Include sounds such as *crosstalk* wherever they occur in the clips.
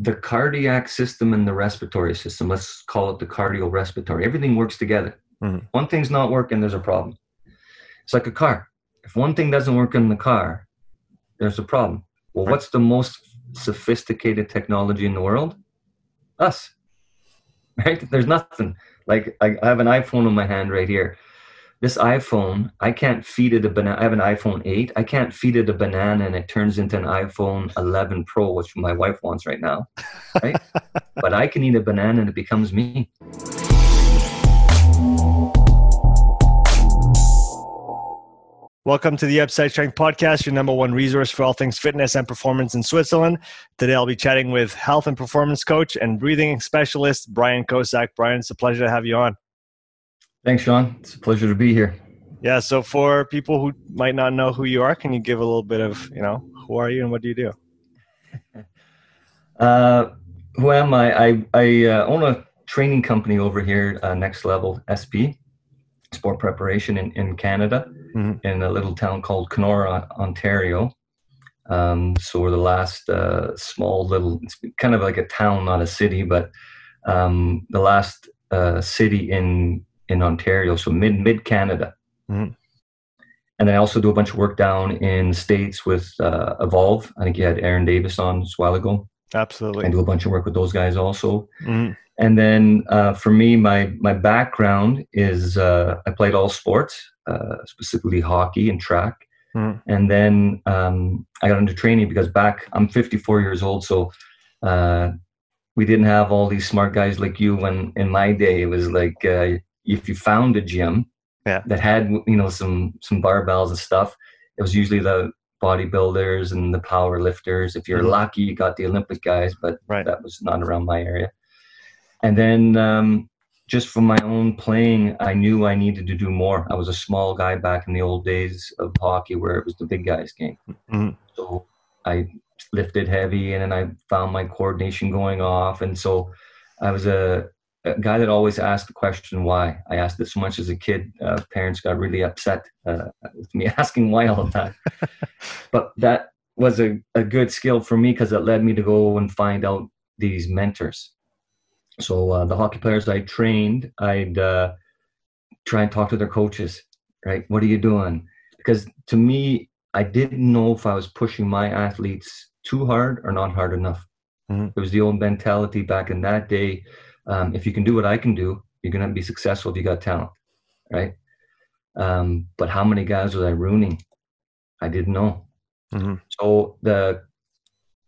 the cardiac system and the respiratory system, let's call it the cardiorespiratory, everything works together. Mm-hmm. One thing's not working, there's a problem. It's like a car. If one thing doesn't work in the car, there's a problem. Well, what's the most sophisticated technology in the world? Us. *laughs* Right? There's nothing. Like I have an iPhone in my hand right here. This iPhone, I can't feed it a banana. I have an iPhone 8. I can't feed it a banana and it turns into an iPhone 11 Pro, which my wife wants right now. Right? *laughs* but I can eat a banana and it becomes me. Welcome to the Upside Strength Podcast, your number one resource for all things fitness and performance in Switzerland. Today I'll be chatting with health and performance coach and breathing specialist Brian Kozak. Brian, it's a pleasure to have you on. Thanks, Sean. It's a pleasure to be here. Yeah, so for people who might not know who you are, can you give a little bit of, you know, who are you and what do you do? *laughs* uh, who am I? I, I uh, own a training company over here, uh, Next Level SP, sport preparation in, in Canada mm-hmm. in a little town called Kenora, Ontario. Um, so we're the last uh, small little, it's kind of like a town, not a city, but um, the last uh, city in in Ontario, so mid mid Canada. Mm-hmm. And then I also do a bunch of work down in the states with uh, Evolve. I think you had Aaron Davis on a while ago. Absolutely. I do a bunch of work with those guys also. Mm-hmm. And then uh, for me, my my background is uh, I played all sports. Uh, specifically hockey and track. Mm. And then um, I got into training because back, I'm 54 years old, so uh, we didn't have all these smart guys like you. When in my day, it was like uh, if you found a gym yeah. that had you know some some barbells and stuff, it was usually the bodybuilders and the power lifters. If you're mm. lucky, you got the Olympic guys, but right. that was not around my area. And then um, just from my own playing, I knew I needed to do more. I was a small guy back in the old days of hockey where it was the big guys game. Mm-hmm. So I lifted heavy and then I found my coordination going off. And so I was a, a guy that always asked the question why. I asked it so much as a kid. Uh, parents got really upset uh, with me *laughs* asking why all the time. *laughs* but that was a, a good skill for me because it led me to go and find out these mentors so uh, the hockey players I trained, I'd uh, try and talk to their coaches. Right, what are you doing? Because to me, I didn't know if I was pushing my athletes too hard or not hard enough. Mm-hmm. It was the old mentality back in that day. Um, if you can do what I can do, you're gonna be successful if you got talent, right? Um, but how many guys was I ruining? I didn't know. Mm-hmm. So the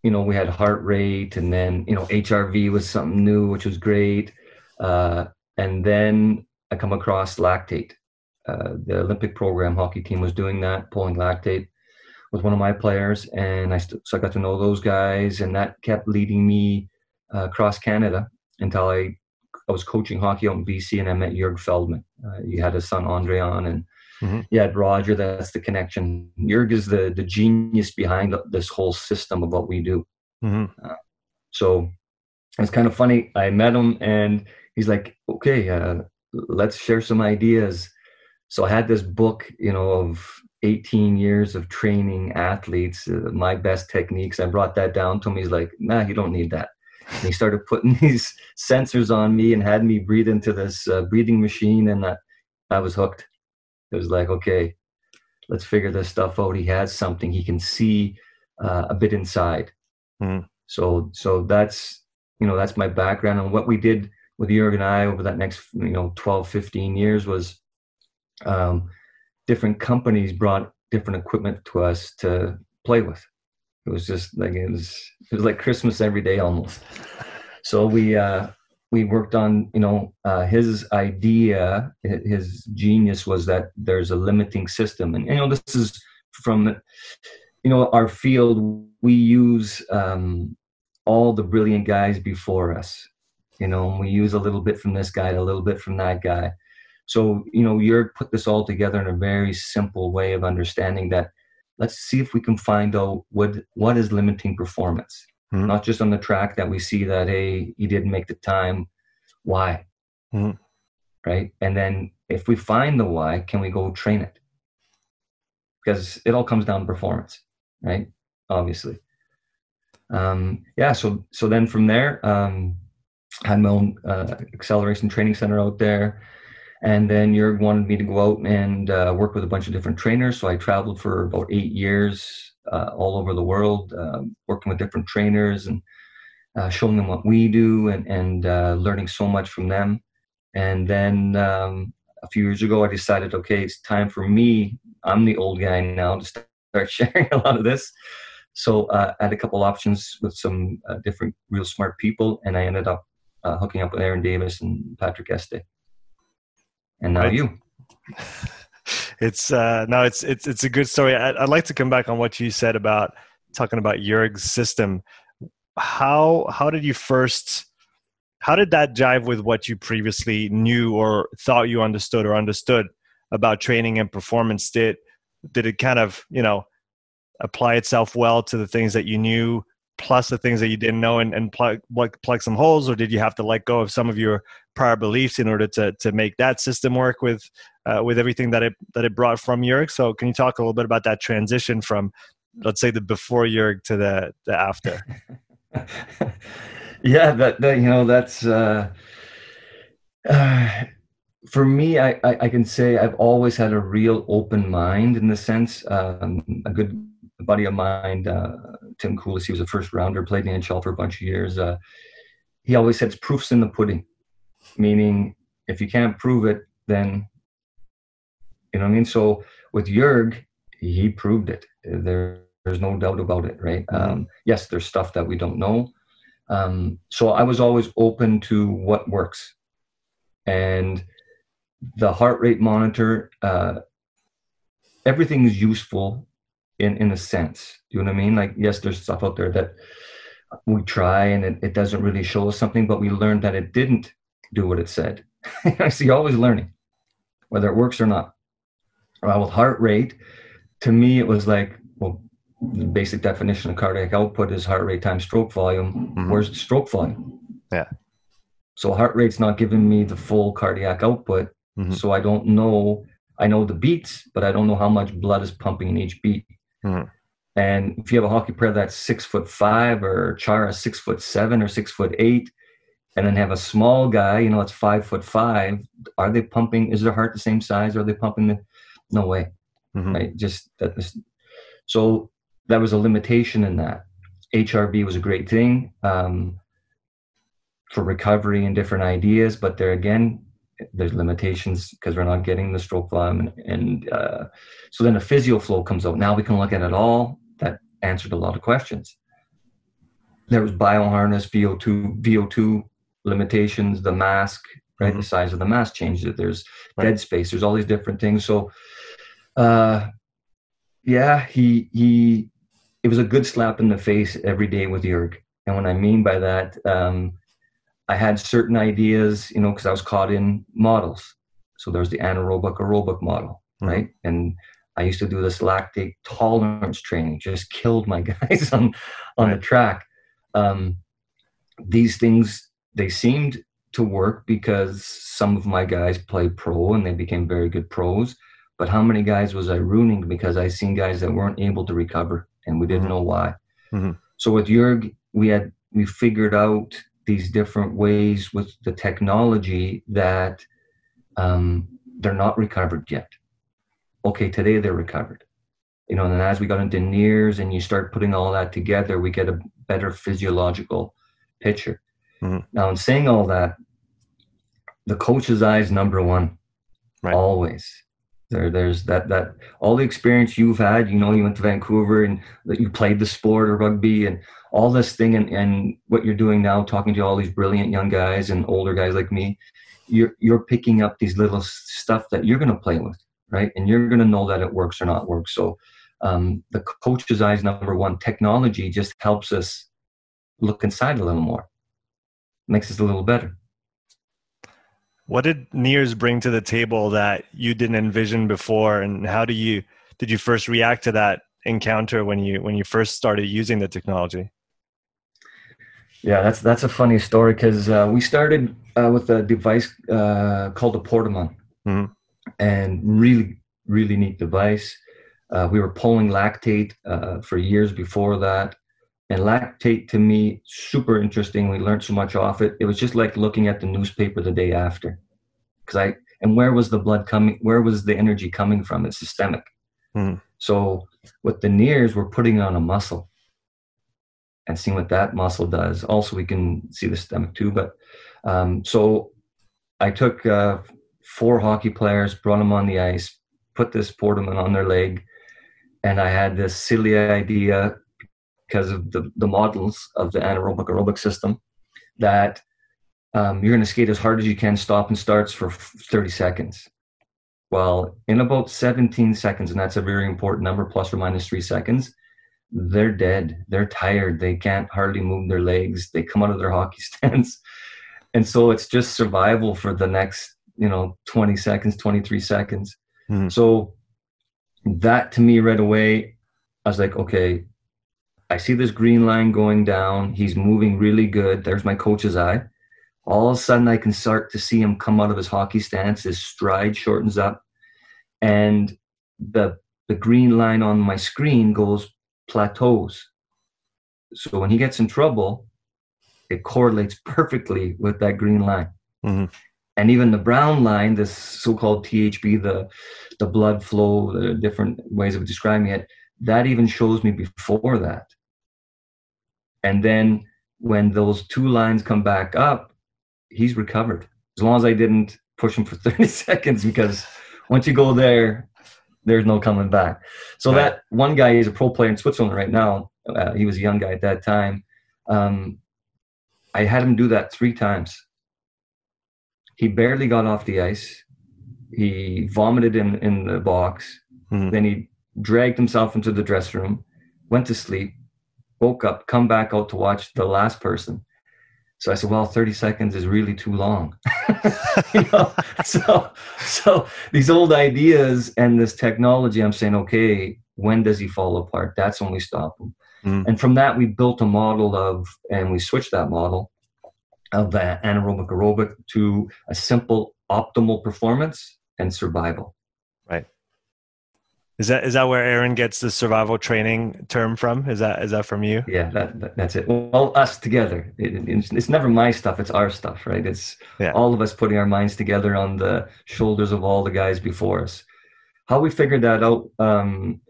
you know, we had heart rate and then, you know, HRV was something new, which was great. Uh, and then I come across lactate. Uh, the Olympic program hockey team was doing that, pulling lactate with one of my players. And I, st- so I got to know those guys and that kept leading me uh, across Canada until I, I was coaching hockey out in BC and I met Jurg Feldmann. Uh, he had his son Andre on and Mm-hmm. Yeah, Roger, that's the connection. Jurg is the the genius behind this whole system of what we do. Mm-hmm. Uh, so it's kind of funny. I met him and he's like, "Okay, uh, let's share some ideas." So I had this book, you know, of 18 years of training athletes, uh, my best techniques. I brought that down to him. He's like, "Nah, you don't need that." And he started putting *laughs* these sensors on me and had me breathe into this uh, breathing machine, and I, I was hooked it was like, okay, let's figure this stuff out. He has something. He can see uh, a bit inside. Mm. So, so that's you know that's my background and what we did with Jurg and I over that next you know 12, 15 years was um, different companies brought different equipment to us to play with. It was just like it was it was like Christmas every day almost. So we uh, we worked on you know uh, his idea his genius was that there's a limiting system. And you know this is from you know our field we use um, all the brilliant guys before us. You know we use a little bit from this guy a little bit from that guy. So you know you're put this all together in a very simple way of understanding that let's see if we can find out what what is limiting performance. Mm-hmm. not just on the track that we see that hey he didn't make the time. Why? Mm-hmm. right? And then if we find the why can we go train it? Because it all comes down to performance right? Obviously. Um, yeah, so so then from there, um, had my own uh, acceleration training center out there, and then Jurg wanted me to go out and uh, work with a bunch of different trainers. So I traveled for about eight years uh, all over the world, um, working with different trainers and uh, showing them what we do and and uh, learning so much from them. And then um, a few years ago, I decided, okay, it's time for me. I'm the old guy now to start *laughs* sharing a lot of this. So uh, I had a couple options with some uh, different real smart people, and I ended up hooking up with Aaron Davis and Patrick Este. And now you. *laughs* It's uh, no, it's it's it's a good story. I, I'd like to come back on what you said about talking about Jurg's system. How how did you first? How did that jive with what you previously knew or thought you understood or understood about training and performance? Did did it kind of you know apply itself well to the things that you knew plus the things that you didn't know and, and plug, plug, plug some holes or did you have to let go of some of your prior beliefs in order to, to make that system work with uh, with everything that it that it brought from Jurg so can you talk a little bit about that transition from let's say the before Jurg to the the after *laughs* yeah that, that you know that's uh, uh *sighs* for me, I, I, I, can say I've always had a real open mind in the sense. Um, a good buddy of mine, uh, Tim Coulis, he was a first rounder, played in the NHL for a bunch of years. Uh, he always said, proof's in the pudding, meaning if you can't prove it, then, you know what I mean? So with Jurg, he proved it. There, there's no doubt about it, right? Mm-hmm. Um, yes, there's stuff that we don't know. Um, so I was always open to what works. And the heart rate monitor, uh, everything is useful in in a sense. Do you know what I mean? Like yes, there's stuff out there that we try and it, it doesn't really show us something, but we learned that it didn't do what it said. *laughs* I see always learning, whether it works or not. Well, with heart rate, to me it was like, well, the basic definition of cardiac output is heart rate times stroke volume. Mm-hmm. Where's the stroke volume? Yeah. So heart rate's not giving me the full cardiac output. Mm-hmm. So I don't know. I know the beats, but I don't know how much blood is pumping in each beat. Mm-hmm. And if you have a hockey player that's six foot five, or Chara six foot seven or six foot eight, and then have a small guy, you know, that's five foot five, are they pumping? Is their heart the same size? Are they pumping? The, no way, mm-hmm. right? Just that. So that was a limitation in that. HRV was a great thing um, for recovery and different ideas, but there again, there's limitations because we're not getting the stroke volume and, and uh, so then the physio flow comes out. Now we can look at it all. That answered a lot of questions. There was bioharness vo2 vo2 limitations the mask right? Mm-hmm. the size of the mask changes there's right. dead space. There's all these different things. So uh yeah he he it was a good slap in the face every day with Jurg and what i mean by that um I had certain ideas, you know, because I was caught in models. So there's the anaerobic aerobic model, mm-hmm. right? And I used to do this lactate tolerance training, just killed my *laughs* guys on on the track. Um, these things they seemed to work because some of my guys played pro and they became very good pros. But how many guys was I ruining because I seen guys that weren't able to recover and we didn't mm-hmm. know why. Mm-hmm. So with Jurg, we had we figured out these different ways with the technology that um, they're not recovered yet. Okay, today they're recovered. You know, and as we got into NIRS and you start putting all that together, we get a better physiological picture. Mm-hmm. Now, in saying all that, the coach's eye is number one, right. always. There, there's that that all the experience you've had. You know, you went to Vancouver and that you played the sport or rugby and all this thing and, and what you're doing now, talking to all these brilliant young guys and older guys like me, you're you're picking up these little stuff that you're going to play with, right? And you're going to know that it works or not works. So um, the coach's eyes number one. Technology just helps us look inside a little more, makes us a little better. What did NIRS bring to the table that you didn't envision before, and how do you did you first react to that encounter when you when you first started using the technology? Yeah, that's that's a funny story because uh, we started uh, with a device uh, called a Portamon, mm-hmm. and really really neat device. Uh, we were pulling lactate uh, for years before that, And lactate to me, super interesting. We learned so much off it. It was just like looking at the newspaper the day after. Because I, and where was the blood coming? Where was the energy coming from? It's systemic. Mm-hmm. So with the NIRS, we're putting on a muscle and seeing what that muscle does. Also, we can see the stomach too. But um, so I took uh, four hockey players, brought them on the ice, put this Portamon on their leg, and I had this silly idea because of the, the models of the anaerobic aerobic system that um, you're going to skate as hard as you can, stop and starts for 30 seconds. Well, in about 17 seconds, and that's a very important number, plus or minus three seconds, they're dead. They're tired. They can't hardly move their legs. They come out of their *laughs* hockey stance. And so it's just survival for the next, you know, 20 seconds, 23 seconds. Mm-hmm. So that to me right away, I was like, okay, I see this green line going down. He's moving really good. There's my coach's eye. All of a sudden, I can start to see him come out of his hockey stance. His stride shortens up, and the the green line on my screen goes plateaus. So when he gets in trouble, it correlates perfectly with that green line. Mm-hmm. And even the brown line, this so-called THB, the the blood flow, the different ways of describing it, that even shows me before that. And then when those two lines come back up, he's recovered. As long as I didn't push him for *laughs* 30 seconds, because once you go there, there's no coming back. So that one guy is a pro player in Switzerland right now. Uh, he was a young guy at that time. Um, I had him do that three times. He barely got off the ice. He vomited in, in the box. Mm-hmm. Then he dragged himself into the dressing room, went to sleep, woke up, come back out to watch the last person. So I said, well, 30 seconds is really too long. *laughs* you know? so, so these old ideas and this technology, I'm saying, okay, when does he fall apart? That's when we stop him. Mm. And from that, we built a model of, and we switched that model of that anaerobic aerobic to a simple optimal performance and survival. Is that is that where Aaron gets the survival training term from? Is that is that from you? Yeah, that, that that's it. Well, us together. It, it's, it's, never my stuff. It's our stuff, right? It's yeah. all of us putting our minds together on the shoulders of all the guys before us. How we figured that out. Um,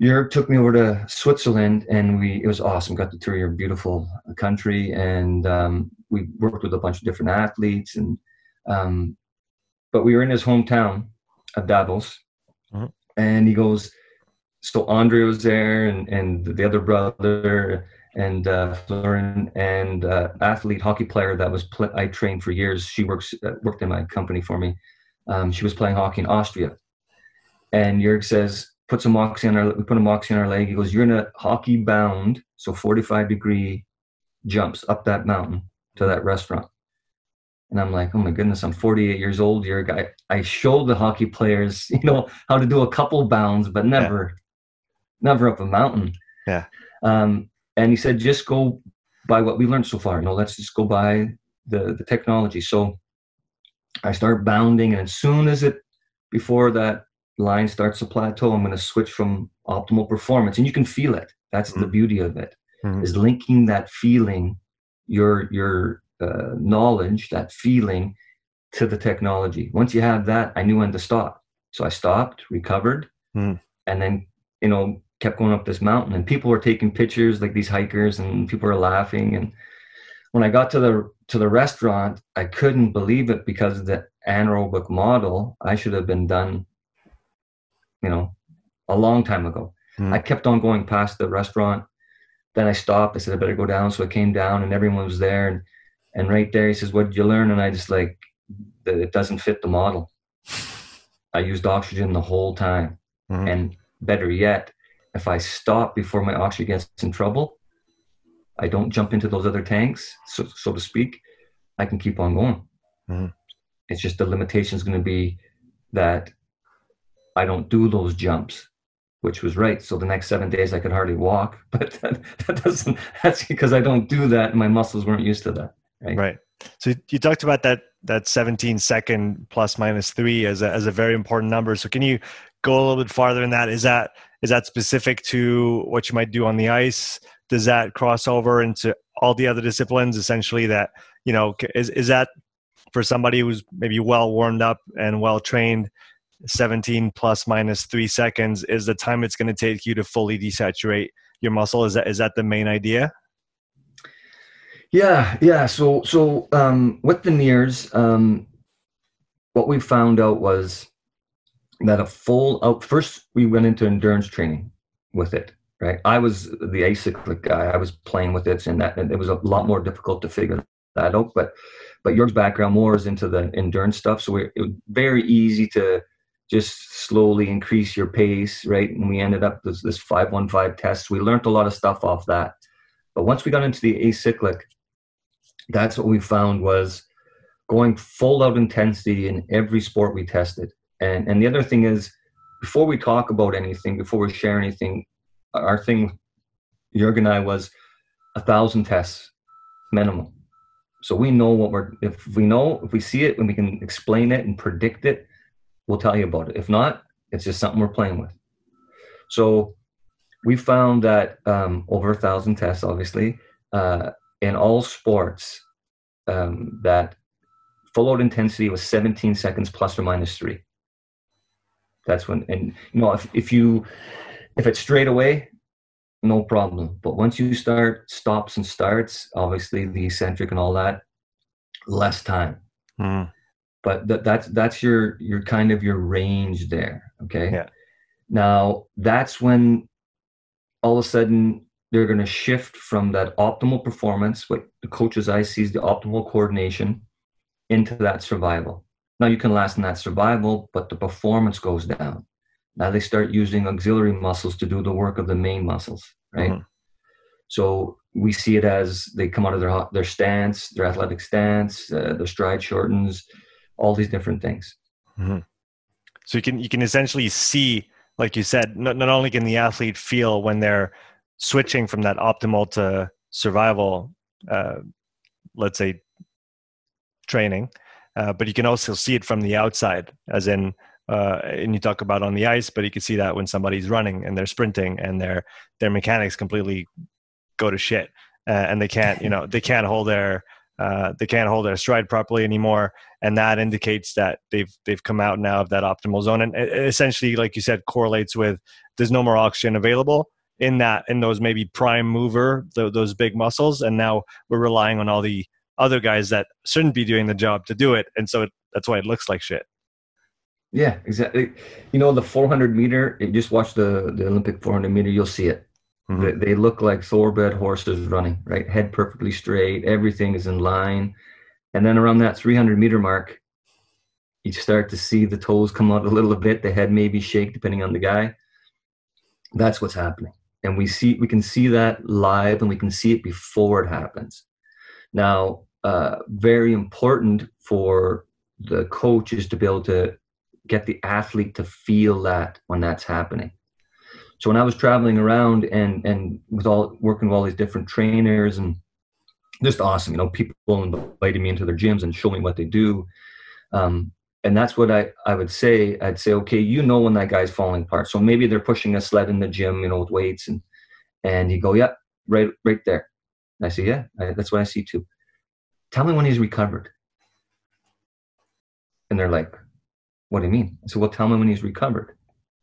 Europe took me over to Switzerland, and we it was awesome. Got to tour your beautiful country, and um, we worked with a bunch of different athletes, and um, but we were in his hometown of Davos. And he goes, so Andre was there, and and the other brother, and uh, Florin, and uh, athlete hockey player that was pl- I trained for years. She works uh, worked in my company for me. Um, she was playing hockey in Austria, and Jurg says, put some Moxy on our we put a Moxy on our leg. He goes, you're in a hockey bound, so 45 degree jumps up that mountain to that restaurant. And I'm like, oh my goodness, I'm 48 years old. You're a guy. I show the hockey players, *laughs* you know, how to do a couple bounds, but never, yeah. never up a mountain. Yeah. Um, and he said, just go by what we learned so far. No, let's just go by the, the technology. So I start bounding, and as soon as it, before that line starts to plateau, I'm going to switch from optimal performance, and you can feel it. That's mm-hmm. the beauty of it, mm-hmm. is linking that feeling, your your uh, knowledge, that feeling to the technology. Once you have that, I knew when to stop. So I stopped, recovered, mm. and then, you know, kept going up this mountain. And people were taking pictures, like these hikers, and people were laughing. And when I got to the to the restaurant, I couldn't believe it because the anaerobic model I should have been done, you know, a long time ago. Mm. I kept on going past the restaurant. Then I stopped. I said I better go down. So I came down, and everyone was there. And and right there, he says, "What did you learn?" And I just like that it doesn't fit the model. *laughs* I used oxygen the whole time, mm-hmm. and better yet, if I stop before my oxygen gets in trouble, I don't jump into those other tanks, so so to speak. I can keep on going. Mm-hmm. It's just the limitation is going to be that I don't do those jumps which was right. So the next seven days I could hardly walk, *laughs* but that, that, doesn't, that's because I don't do that and my muscles weren't used to that. Right. right. So you talked about that that 17 second plus minus three as a as a very important number. So can you go a little bit farther in that? Is that is that specific to what you might do on the ice does that cross over into all the other disciplines? Essentially, that you know, is is that for somebody who's maybe well warmed up and well trained? 17 plus minus three seconds is the time it's going to take you to fully desaturate your muscle. Is that is that the main idea? Yeah, yeah. So so um, with the NIRS, um, what we found out was that a full out first we went into endurance training with it right? I was the acyclic guy. I was playing with it and that and it was a lot more difficult to figure that out but but Jurg's background more is into the endurance stuff. So it was very easy to just slowly increase your pace right? And we ended up this this 515 test. We learned a lot of stuff off that. But once we got into the acyclic that's what we found was going full out intensity in every sport we tested and and the other thing is, before we talk about anything, before we share anything, our thing, Jurgen and I was a thousand tests minimum. So we know what we're if we know if we see it and we can explain it and predict it, we'll tell you about it. If not, it's just something we're playing with. So we found that um, over a thousand tests, obviously, uh, in all sports, um, that full out intensity was 17 seconds plus or minus three. That's when, and you know, if, if you, if it's straight away, no problem. But once you start stops and starts, obviously the eccentric and all that, less time. Mm. But that, that's that's your your kind of your range there. Okay. Yeah. Now that's when all of a sudden they're going to shift from that optimal performance, what the coach's eye sees the optimal coordination, into that survival. Now you can last in that survival, but the performance goes down. Now they start using auxiliary muscles to do the work of the main muscles, right? Mm-hmm. So we see it as they come out of their their stance, their athletic stance, uh, their stride shortens, all these different things. Mm-hmm. So you can you can essentially see, like you said, not, not only can the athlete feel when they're switching from that optimal to survival, uh, let's say training, uh, but you can also see it from the outside, as in, uh, and you talk about on the ice, but you can see that when somebody's running and they're sprinting and their their mechanics completely go to shit, uh, and they can't, you know, they can't hold their uh, they can't hold their stride properly anymore, and that indicates that they've they've come out now of that optimal zone, and essentially, like you said, correlates with there's no more oxygen available in that in those maybe prime mover the, those big muscles, and now we're relying on all the other guys that shouldn't be doing the job to do it, and so it, that's why it looks like shit. Yeah, exactly. You know, the 400 meter. You just watch the the Olympic 400 meter. You'll see it. Mm-hmm. They, they, look like thoroughbred horses running. Right, head perfectly straight. Everything is in line. And then around that 300 meter mark, you start to see the toes come out a little bit. The head maybe shake depending on the guy. That's what's happening, and we see we can see that live, and we can see it before it happens. Now, uh, very important for the coach is to be able to get the athlete to feel that when that's happening. So when I was traveling around and and with all working with all these different trainers and just awesome, you know, people inviting me into their gyms and showing me what they do. Um, and that's what I, I would say. I'd say, okay, you know when that guy's falling apart. So maybe they're pushing a sled in the gym, you know, with weights and and you go, yeah, right, right there. And I say, yeah, I, that's what I see too tell me when he's recovered. And they're like, what do you mean? I said, well, tell me when he's recovered.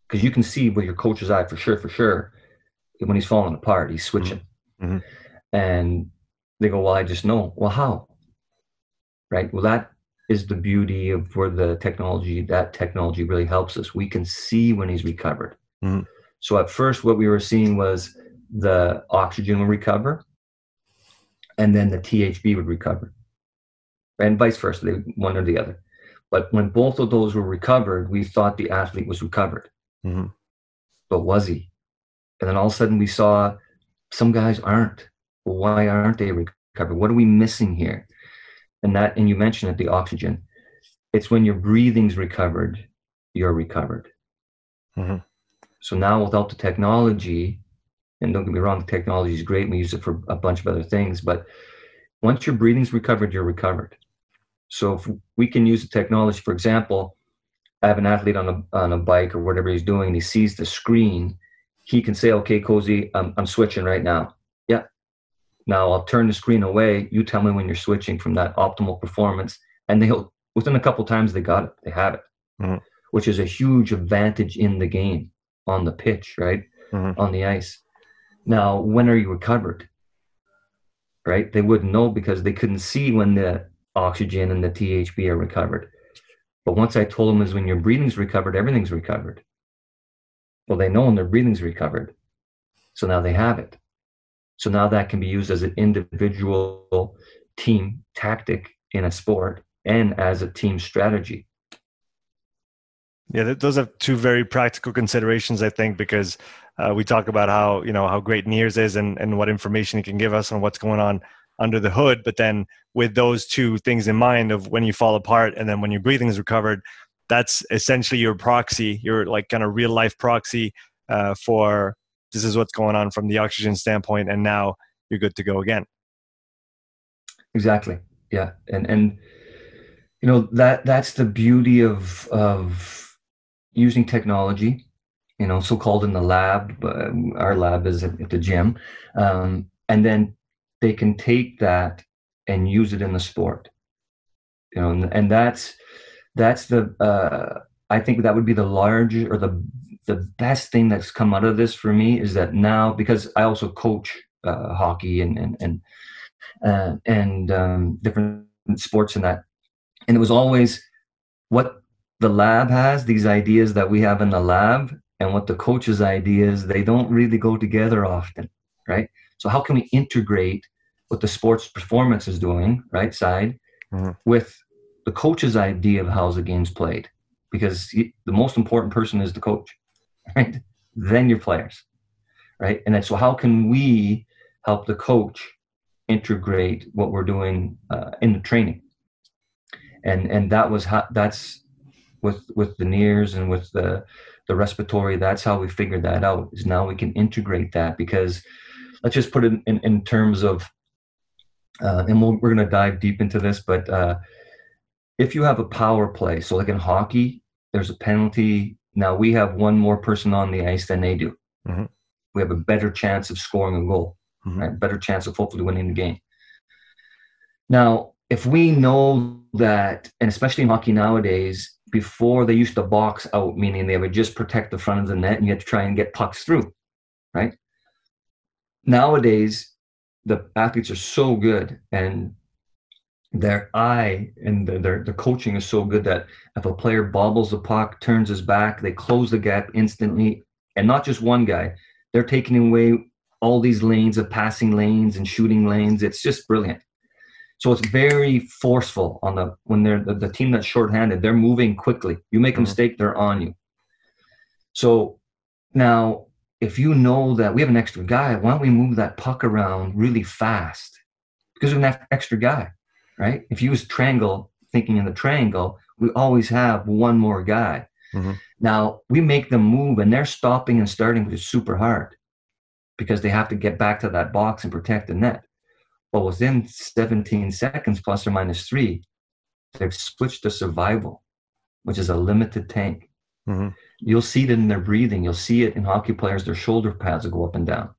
Because you can see with your coach's eye for sure, for sure, when he's falling apart, he's switching. Mm-hmm. mm-hmm. And they go, well, I just know. Well, how? Right? Well, that is the beauty of where the technology, that technology really helps us. We can see when he's recovered. Mm-hmm. So at first, what we were seeing was the oxygen will recover and then the THB would recover and vice versa, they, one or the other. But when both of those were recovered, we thought the athlete was recovered. Mm-hmm. But was he? And then all of a sudden we saw some guys aren't. Well, why aren't they recovered? What are we missing here? And that, and you mentioned it, the oxygen. It's when your breathing's recovered, you're recovered. Mm-hmm. So now without the technology, and don't get me wrong, the technology is great. We use it for a bunch of other things, but once your breathing's recovered, you're recovered. So if we can use the technology, for example, I have an athlete on a on a bike or whatever he's doing, and he sees the screen, he can say, "Okay, Cozy, I'm I'm switching right now." Now I'll turn the screen away. You tell me when you're switching from that optimal performance, and they'll within a couple times they got it. They have it, mm-hmm. which is a huge advantage in the game on the pitch, right? Mm-hmm. On the ice. Now, when are you recovered? Right? They wouldn't know because they couldn't see when the oxygen and the THB are recovered. But once I told them is when your breathing's recovered, everything's recovered. Well, they know when their breathing's recovered. So now they have it. So now that can be used as an individual team tactic in a sport and as a team strategy. Yeah, those are two very practical considerations, I think, because uh, we talk about how you know how great NIRS is and and what information it can give us on what's going on under the hood. But then with those two things in mind of when you fall apart and then when your breathing is recovered, that's essentially your proxy, your like kind of real life proxy uh, for this is what's going on from the oxygen standpoint, and now you're good to go again. Exactly. Yeah, and and you know that that's the beauty of of using technology you know so called in the lab but our lab is at, at the gym um, and then they can take that and use it in the sport you know and, and that's that's the uh, i think that would be the large or the the best thing that's come out of this for me is that now because i also coach uh, hockey and and and uh, and um, different sports and that. And it was always what the lab has these ideas that we have in the lab and what the coach's ideas they don't really go together often right? So how can we integrate what the sports performance is doing right side mm-hmm. with the coach's idea of how the game's played? Because he, the most important person is the coach right? Then your players right? And then so how can we help the coach integrate what we're doing uh, in the training? And and that was how that's with with the NIRS and with the the respiratory that's how we figured that out is now we can integrate that because let's just put it in, in terms of uh, and we we are going to dive deep into this but uh, if you have a power play so like in hockey there's a penalty now we have one more person on the ice than they do mm-hmm. we have a better chance of scoring a goal mm-hmm. right better chance of hopefully winning the game now if we know that, and especially in hockey nowadays, before they used to box out, meaning they would just protect the front of the net and you had to try and get pucks through, right? Nowadays, the athletes are so good and their eye and their, their coaching is so good that if a player bobbles the puck, turns his back, they close the gap instantly. And not just one guy, they're taking away all these lanes of passing lanes and shooting lanes. It's just brilliant. So it's very forceful on the when they're the, the team that's shorthanded. They're moving quickly. You make a mm-hmm. mistake, they're on you. So now, if you know that we have an extra guy, why don't we move that puck around really fast? Because we have an extra guy, right? If you use triangle, thinking in the triangle, we always have one more guy. Mm-hmm. Now we make them move, and they're stopping and starting, which is super hard because they have to get back to that box and protect the net. But within 17 seconds, plus or minus three, they've switched to survival, which is a limited tank. Mm-hmm. You'll see it in their breathing. You'll see it in hockey players, their shoulder pads will go up and down.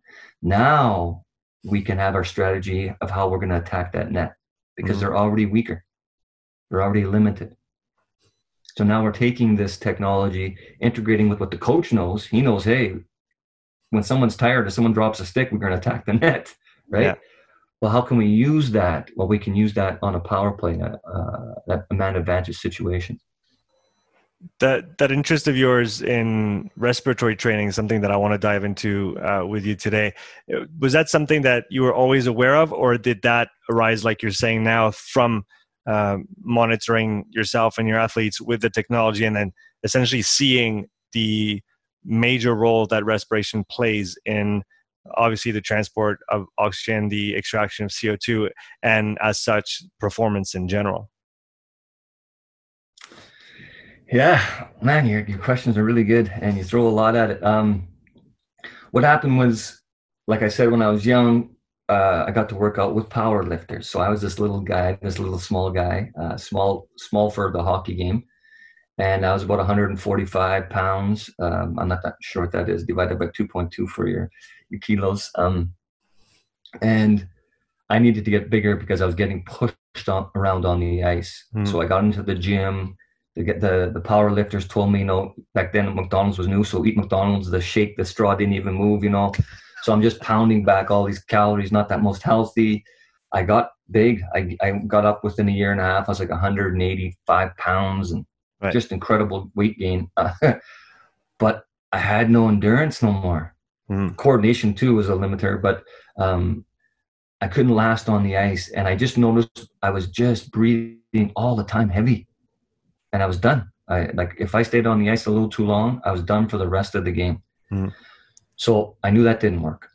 Now we can have our strategy of how we're going to attack that net because mm-hmm. they're already weaker. They're already limited. So now we're taking this technology, integrating with what the coach knows. He knows, hey, when someone's tired or someone drops a stick, we're going to attack the *laughs* net, right? Yeah well, how can we use that? Well, we can use that on a power play, uh, uh, that man advantage situation. That that interest of yours in respiratory training is something that I want to dive into uh, with you today. Was that something that you were always aware of, or did that arise, like you're saying now, from uh, monitoring yourself and your athletes with the technology, and then essentially seeing the major role that respiration plays in obviously the transport of oxygen, the extraction of CO2, and as such, performance in general? Yeah, man, your, your questions are really good and you throw a lot at it. Um, what happened was, like I said, when I was young, uh, I got to work out with power lifters. So I was this little guy, this little small guy, uh, small, small for the hockey game. And I was about 145 pounds. Um, I'm not that sure what that is, divided by 2.2 for your your kilos. Um, and I needed to get bigger because I was getting pushed on, around on the ice. Mm. So I got into the gym. Get the the power lifters told me, you know, back then McDonald's was new, so eat McDonald's. The shake, the straw didn't even move, you know. So I'm just pounding back all these calories, not that most healthy. I got big. I, I got up within a year and a half. I was like 185 pounds and right. just incredible weight gain. *laughs* but I had no endurance no more. Mm. Coordination too was a limiter, but um, I couldn't last on the ice. And I just noticed I was just breathing all the time heavy, and I was done. I like if I stayed on the ice a little too long, I was done for the rest of the game. Mm. So I knew that didn't work.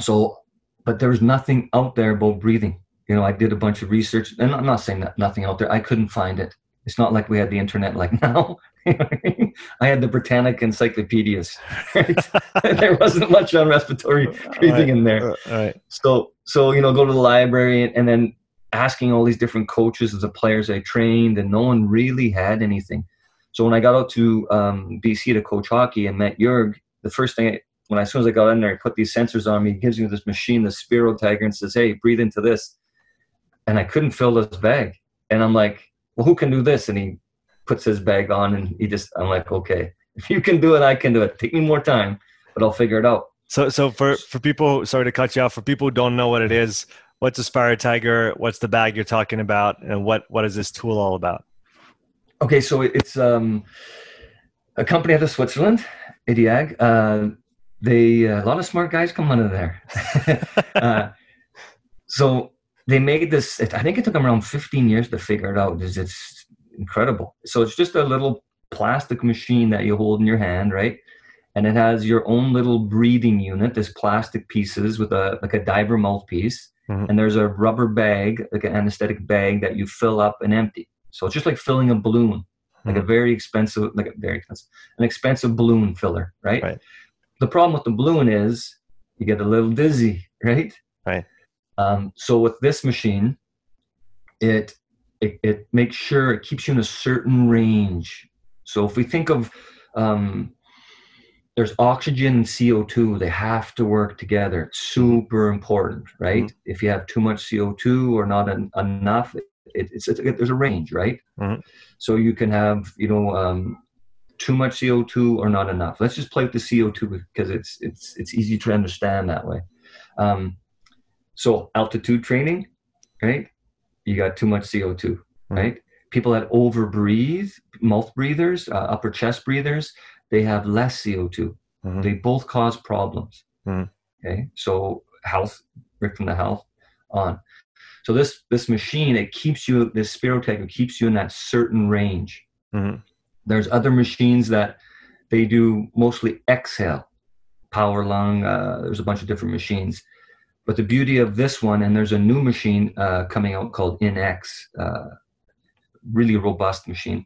So, but there was nothing out there about breathing. You know, I did a bunch of research, and I'm not saying that nothing out there. I couldn't find it. It's not like we had the internet like *laughs* now. I had the Britannic encyclopedias. Right? *laughs* there wasn't much on respiratory *laughs* breathing right. in there. Right. So, so you know, go to the library and, and then asking all these different coaches of the players I trained, and no one really had anything. So when I got out to um, BC to coach hockey and met Jurg, the first thing I, when I, as soon as I got in there, he put these sensors on me. He gives me this machine, the Spiro Tiger, and says, "Hey, breathe into this." And I couldn't fill this bag, and I'm like, "Well, who can do this?" And he puts his bag on, and he just, I'm like, "Okay, if you can do it, I can do it. Take me more time, but I'll figure it out." So, so for for people, sorry to cut you off. For people who don't know what it is, what's a Spiro Tiger? What's the bag you're talking about, and what what is this tool all about? Okay, so it's um, a company out of Switzerland Idiag. Uh, they uh, a lot of smart guys come out of there. *laughs* uh, so they made this. I think it took them around 15 years to figure it out. It's, it's incredible. So it's just a little plastic machine that you hold in your hand, right? And it has your own little breathing unit. This plastic pieces with a like a diver mouthpiece, mm-hmm. and there's a rubber bag, like an anesthetic bag that you fill up and empty. So it's just like filling a balloon like a hmm. very expensive, like a very expensive, an expensive balloon filler, right? right? The problem with the balloon is you get a little dizzy, *laughs* right? Right. Um, so with this machine, it, it it makes sure it keeps you in a certain range. So if we think of um, there's oxygen and CO2, they have to work together. It's super important, right? Mm-hmm. If you have too much CO2 or not en- enough, it, it's, it's, there's a range, right? Mm-hmm. So you can have, you know, um, too much CO2 or not enough. Let's just play with the CO2 because it's it's it's easy to understand that way. Um, so altitude training, right? You got too much CO2, mm-hmm. right? People that overbreathe, mouth breathers, uh, upper chest breathers, they have less CO2. Mm-hmm. They both cause problems. Mm-hmm. Okay, so health, right from the health on. So this this machine it keeps you this Spiro Tiger it keeps you in that certain range. Mm-hmm. There's other machines that they do mostly exhale, power lung. Uh, there's a bunch of different machines, but the beauty of this one and there's a new machine uh, coming out called InX, uh, really robust machine.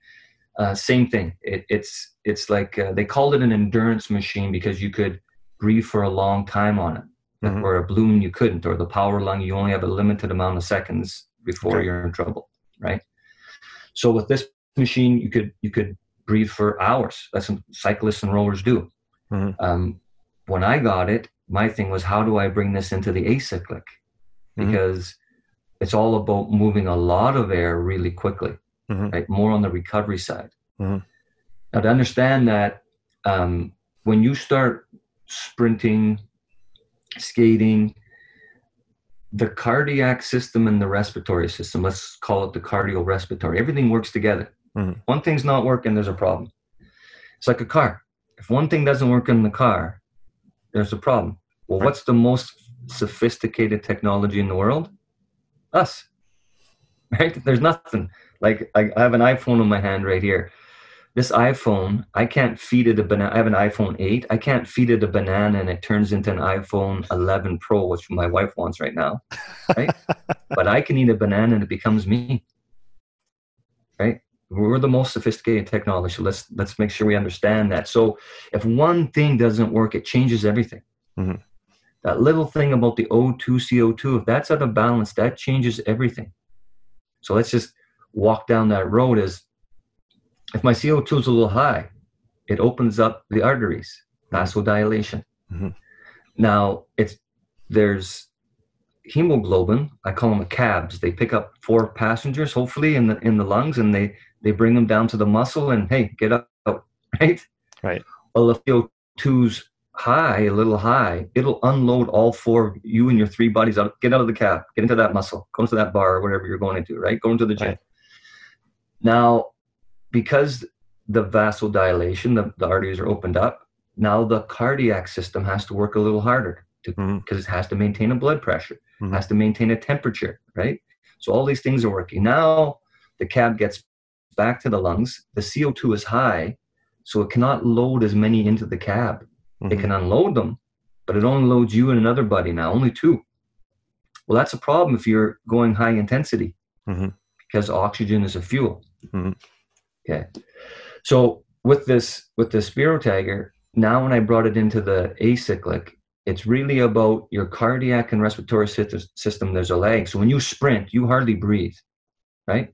Uh, same thing. It, it's it's like uh, they called it an endurance machine because you could breathe for a long time on it mm-hmm. or a balloon you couldn't, or the power lung you only have a limited amount of seconds before okay. you're in trouble, right? So with this machine, you could you could breathe for hours. That's what cyclists and rollers do. Mm-hmm. Um, when I got it, my thing was how do I bring this into the acyclic? Mm-hmm. Because mm-hmm. it's all about moving a lot of air really quickly, mm-hmm. right? More on the recovery side. Mm-hmm. Now to understand that um, when you start sprinting skating, the cardiac system and the respiratory system, let's call it the cardiorespiratory, everything works together. Mm-hmm. One thing's not working, there's a problem. It's like a car. If one thing doesn't work in the car, there's a problem. Well, what's the most sophisticated technology in the world? Us. *laughs* Right? There's nothing. Like I have an iPhone in my hand right here this iPhone, I can't feed it a banana. I have an iPhone 8. I can't feed it a banana and it turns into an iPhone 11 Pro, which my wife wants right now. Right? *laughs* but I can eat a banana and it becomes me. Right? We're the most sophisticated technology. Let's let's make sure we understand that. So if one thing doesn't work, it changes everything. Mm-hmm. That little thing about the O2 CO2, if that's out of balance, that changes everything. So let's just walk down that road is if my CO2 is a little high, it opens up the arteries, vasodilation. Mm-hmm. Now, it's there's hemoglobin, I call them the cabs. They pick up four passengers, hopefully, in the in the lungs, and they they bring them down to the muscle, and hey, get up, right? Right. Well, if CO2's high, a little high, it'll unload all four of you and your three bodies out. Get out of the cab, get into that muscle, go into that bar or whatever you're going into, right? Go into the gym. Right. Now, because the vasodilation, the, the arteries are opened up, now the cardiac system has to work a little harder because mm-hmm. it has to maintain a blood pressure, mm-hmm. has to maintain a temperature, right? So all these things are working. Now the cab gets back to the lungs. The CO2 is high, so it cannot load as many into the cab. Mm-hmm. It can unload them, but it only loads you and another buddy now, only two. Well, that's a problem if you're going high intensity mm-hmm. because oxygen is a fuel. Mm-hmm. Okay. So with this with the Spiro Tiger, now when I brought it into the acyclic, it's really about your cardiac and respiratory system. There's a lag. So when you sprint, you hardly breathe, right?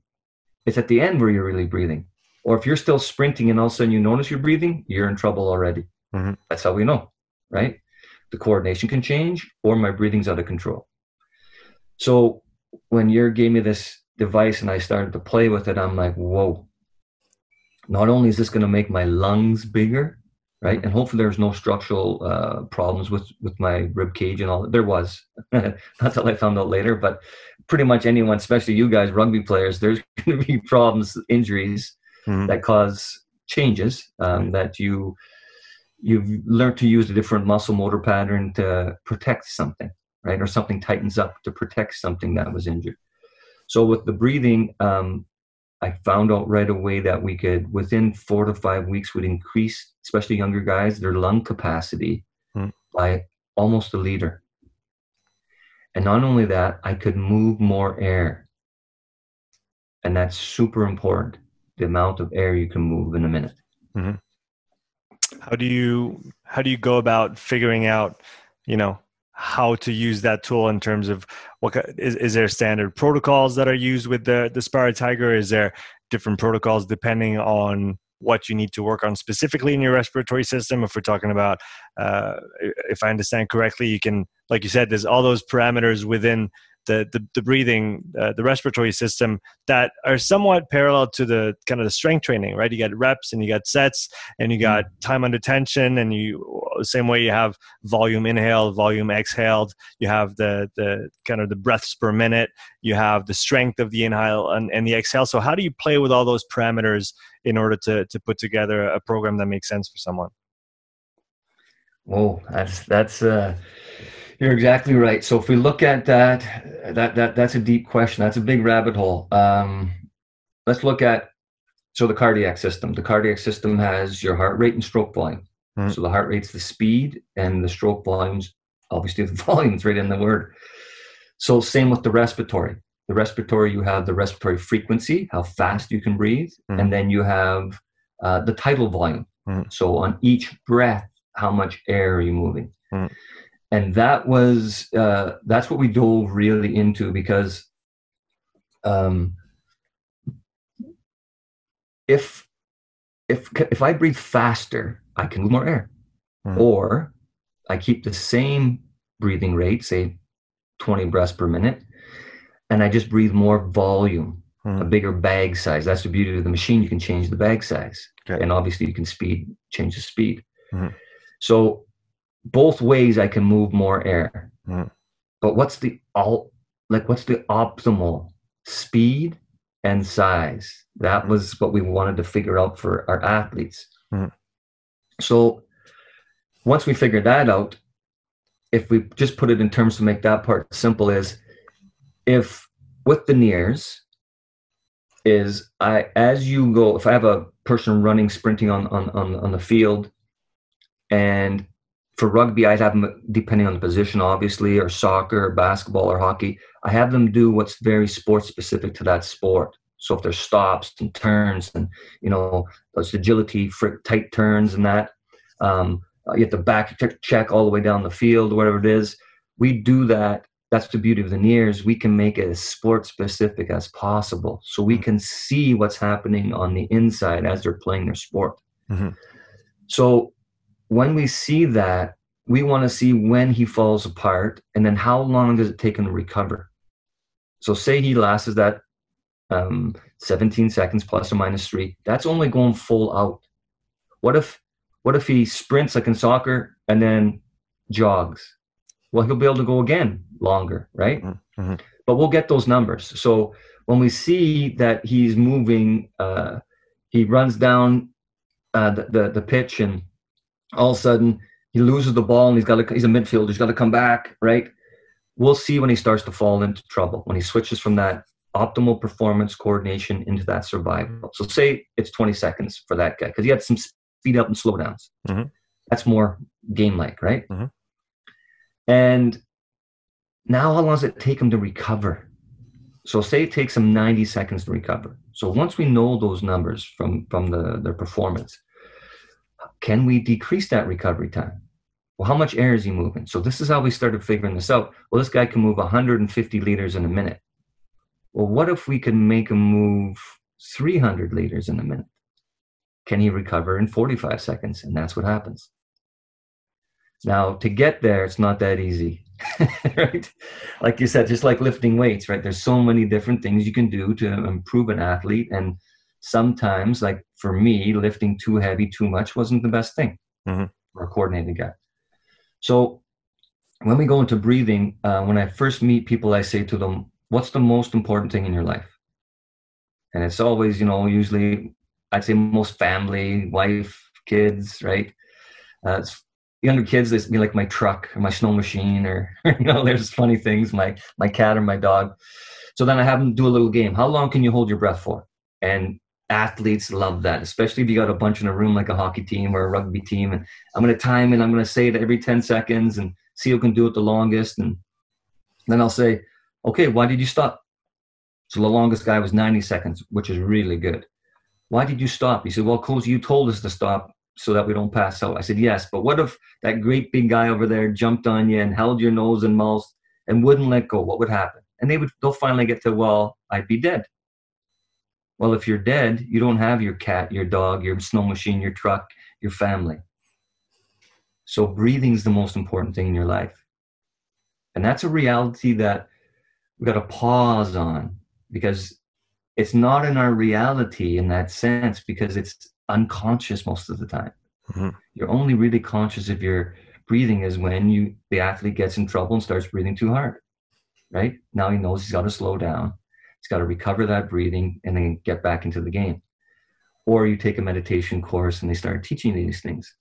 It's at the end where you're really breathing. Or if you're still sprinting and all of a sudden you notice you're breathing, you're in trouble already. Mm-hmm. That's how we know, right? The coordination can change or my breathing's out of control. So when you gave me this device and I started to play with it, I'm like, whoa. Not only is this going to make my lungs bigger, right? And hopefully there's no structural uh, problems with with my rib cage and all. There was, *laughs* not until I found out later, but pretty much anyone, especially you guys, rugby players, there's *laughs* going to be problems, injuries mm-hmm. that cause changes um, that you you've learned to use a different muscle motor pattern to protect something, right? Or something tightens up to protect something that was injured. So with the breathing, um, I found out right away that we could, within four to five weeks, would increase, especially younger guys, their lung capacity mm. by almost a liter. And not only that, I could move more air. And that's super important the amount of air you can move in a minute. Mm-hmm. How do you how do you go about figuring out, you know, how to use that tool in terms of what is, is there standard protocols that are used with the the Spiro Tiger? Is there different protocols depending on what you need to work on specifically in your respiratory system? If we're talking about, uh, if I understand correctly, you can, like you said, there's all those parameters within the the, the breathing, uh, the respiratory system that are somewhat parallel to the kind of the strength training, right? You got reps and you got sets and you got mm-hmm. time under tension, and you the same way you have volume inhaled, volume exhaled. You have the the kind of the breaths per minute. You have the strength of the inhale and, and the exhale. So how do you play with all those parameters in order to to put together a program that makes sense for someone? Oh, that's that's uh you're exactly right. So if we look at that, that that that's a deep question. That's a big rabbit hole. Um, let's look at so the cardiac system. The cardiac system has your heart rate and stroke volume. Mm-hmm. So the heart rate's the speed, and the stroke volumes, obviously the *laughs* volume's right in the word. So same with the respiratory. The respiratory, you have the respiratory frequency, how fast you can breathe, mm-hmm. and then you have uh, the tidal volume. Mm-hmm. So on each breath, how much air are you moving? And that was uh, that's what we dove really into because um, if if if I breathe faster, I can move more air, mm. or I keep the same breathing rate, say 20 breaths per minute, and I just breathe more volume, mm. a bigger bag size. That's the beauty of the machine. You can change the bag size, okay. and obviously you can speed change the speed. Mm. So both ways I can move more air. Mm. But what's the all like what's the optimal speed and size? That was what we wanted to figure out for our athletes. Mm. So once we figured that out, if we just put it in terms to make that part simple is if with the NIRS is I as you go if I have a person running sprinting on on on, on the field and for rugby, I'd have them, depending on the position, obviously, or soccer, or basketball, or hockey, I have them do what's very sport specific to that sport. So if there's stops and turns and, you know, those agility, frick, tight turns and that, um, you have to back check all the way down the field, whatever it is. We do that. That's the beauty of the NIRS. We can make it as sport specific as possible. So we can see what's happening on the inside as they're playing their sport. Mm-hmm. So when we see that, we want to see when he falls apart and then how long does it take him to recover. So say he lasts that um, 17 seconds plus or minus three. That's only going full out. What if what if he sprints like in soccer and then jogs? Well, he'll be able to go again longer, right? Mm-hmm. mm-hmm. But we'll get those numbers. So when we see that he's moving, uh, he runs down uh, the, the, the pitch and all of a sudden he loses the ball and he's got to, he's a midfielder. He's got to come back, right? We'll see when he starts to fall into trouble when he switches from that optimal performance coordination into that survival. So say it's 20 seconds for that guy because he had some speed up and slow downs. Mm-hmm. That's more game like, right? Mm-hmm. And now how long does it take him to recover? So say it takes him 90 seconds to recover. So once we know those numbers from, from the, their performance, can we decrease that recovery time? Well, how much air is he moving? So this is how we started figuring this out. Well, this guy can move 150 liters in a minute. Well, what if we can make him move 300 liters in a minute? Can he recover in 45 seconds? And that's what happens. Now, to get there, it's not that easy, *laughs* right? Like you said, just like lifting weights, right? There's so many different things you can do to improve an athlete. And sometimes, like for me, lifting too heavy, too much wasn't the best thing mm-hmm. for a coordinated guy. So when we go into breathing, uh, when I first meet people, I say to them, What's the most important thing in your life? And it's always, you know, usually I'd say most family, wife, kids, right? Uh, younger kids, they be like my truck or my snow machine, or *laughs* you know, there's funny things, my my cat or my dog. So then I have them do a little game. How long can you hold your breath for? And athletes love that, especially if you got a bunch in a room like a hockey team or a rugby team. And I'm going to time and I'm going to say it every 10 seconds and see who can do it the longest. And then I'll say, okay, why did you stop? So the longest guy was 90 seconds, which is really good. Why did you stop? He said, well, coach, you told us to stop so that we don't pass out. I said, yes, but what if that great big guy over there jumped on you and held your nose and mouth and wouldn't let go? What would happen? And they would, they'll finally get to, well, I'd be dead. Well, if you're dead, you don't have your cat, your dog, your snow machine, your truck, your family. So breathing is the most important thing in your life. And that's a reality that we've got to pause on because it's not in our reality in that sense because it's unconscious most of the time. Mm-hmm. You're only really conscious of your breathing is when you the athlete gets in trouble and starts breathing too hard. Right? Now he knows he's got to slow down He's got to recover that breathing and then get back into the game. Or you take a meditation course and they start teaching these things.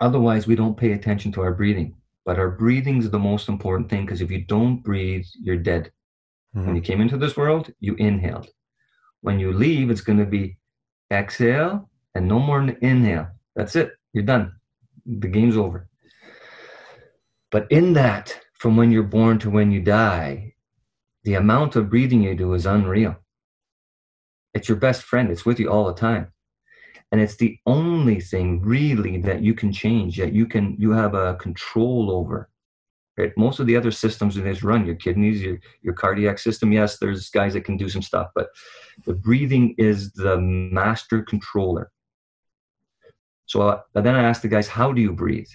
Otherwise, we don't pay attention to our breathing. But our breathing is the most important thing because if you don't breathe, you're dead. Mm-hmm. When you came into this world, you inhaled. When you leave, it's going to be exhale and no more inhale. That's it. You're done. The game's over. But in that, from when you're born to when you die, the amount of breathing you do is unreal. It's your best friend, it's with you all the time. And it's the only thing really that you can change, that you can you have a control over. Right? Most of the other systems in this run, your kidneys, your, your cardiac system, yes, there's guys that can do some stuff, but the breathing is the master controller. So uh, then I ask the guys, how do you breathe?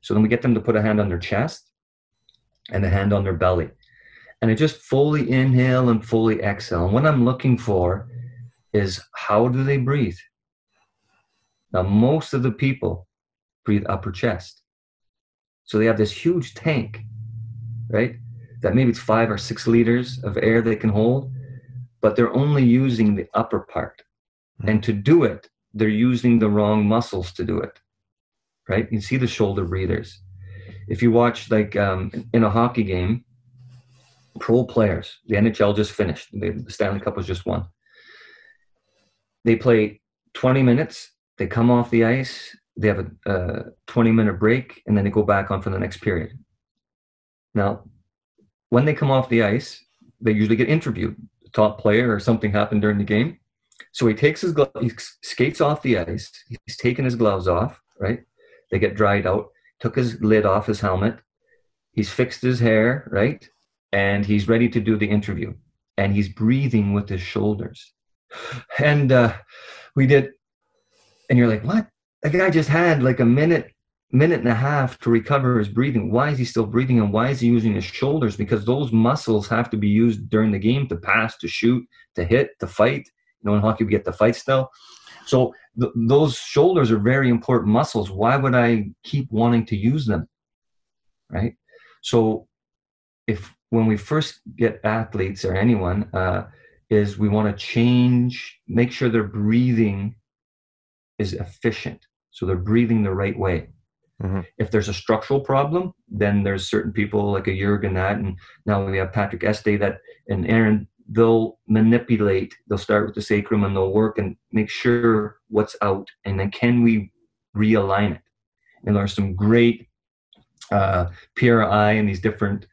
So then we get them to put a hand on their chest and a hand on their belly and I just fully inhale and fully exhale. And what I'm looking for is how do they breathe? Now, most of the people breathe upper chest. So they have this huge tank, right? That maybe it's five or six liters of air they can hold, but they're only using the upper part. And to do it, they're using the wrong muscles to do it, right? You see the shoulder breathers. If you watch, like um, in a hockey game, pro players. The NHL just finished. The Stanley Cup was just won. They play 20 minutes. They come off the ice. They have a, a 20 minute break, and then they go back on for the next period. Now, when they come off the ice, they usually get interviewed. The top player or something happened during the game. So he takes his glove, he skates off the ice. He's taken his gloves off, right? They get dried out. Took his lid off his helmet. He's fixed his hair, right? And he's ready to do the interview and he's breathing with his shoulders and uh, we did and you're like what the guy just had like a minute minute and a half to recover his breathing. Why is he still breathing and why is he using his shoulders? Because those muscles have to be used during the game to pass, to shoot, to hit, to fight. You know, in hockey, we get the fight still. So th- those shoulders are very important muscles. Why would I keep wanting to use them? Right. So if when we first get athletes or anyone, uh, is we want to change, make sure their breathing is efficient. So they're breathing the right way. Mm-hmm. If there's a structural problem, then there's certain people like a Jurgen that, and now we have Patrick Estee that and Aaron, they'll manipulate. They'll start with the sacrum and they'll work and make sure what's out, and then can we realign it? And there's some great uh, PRI and these different,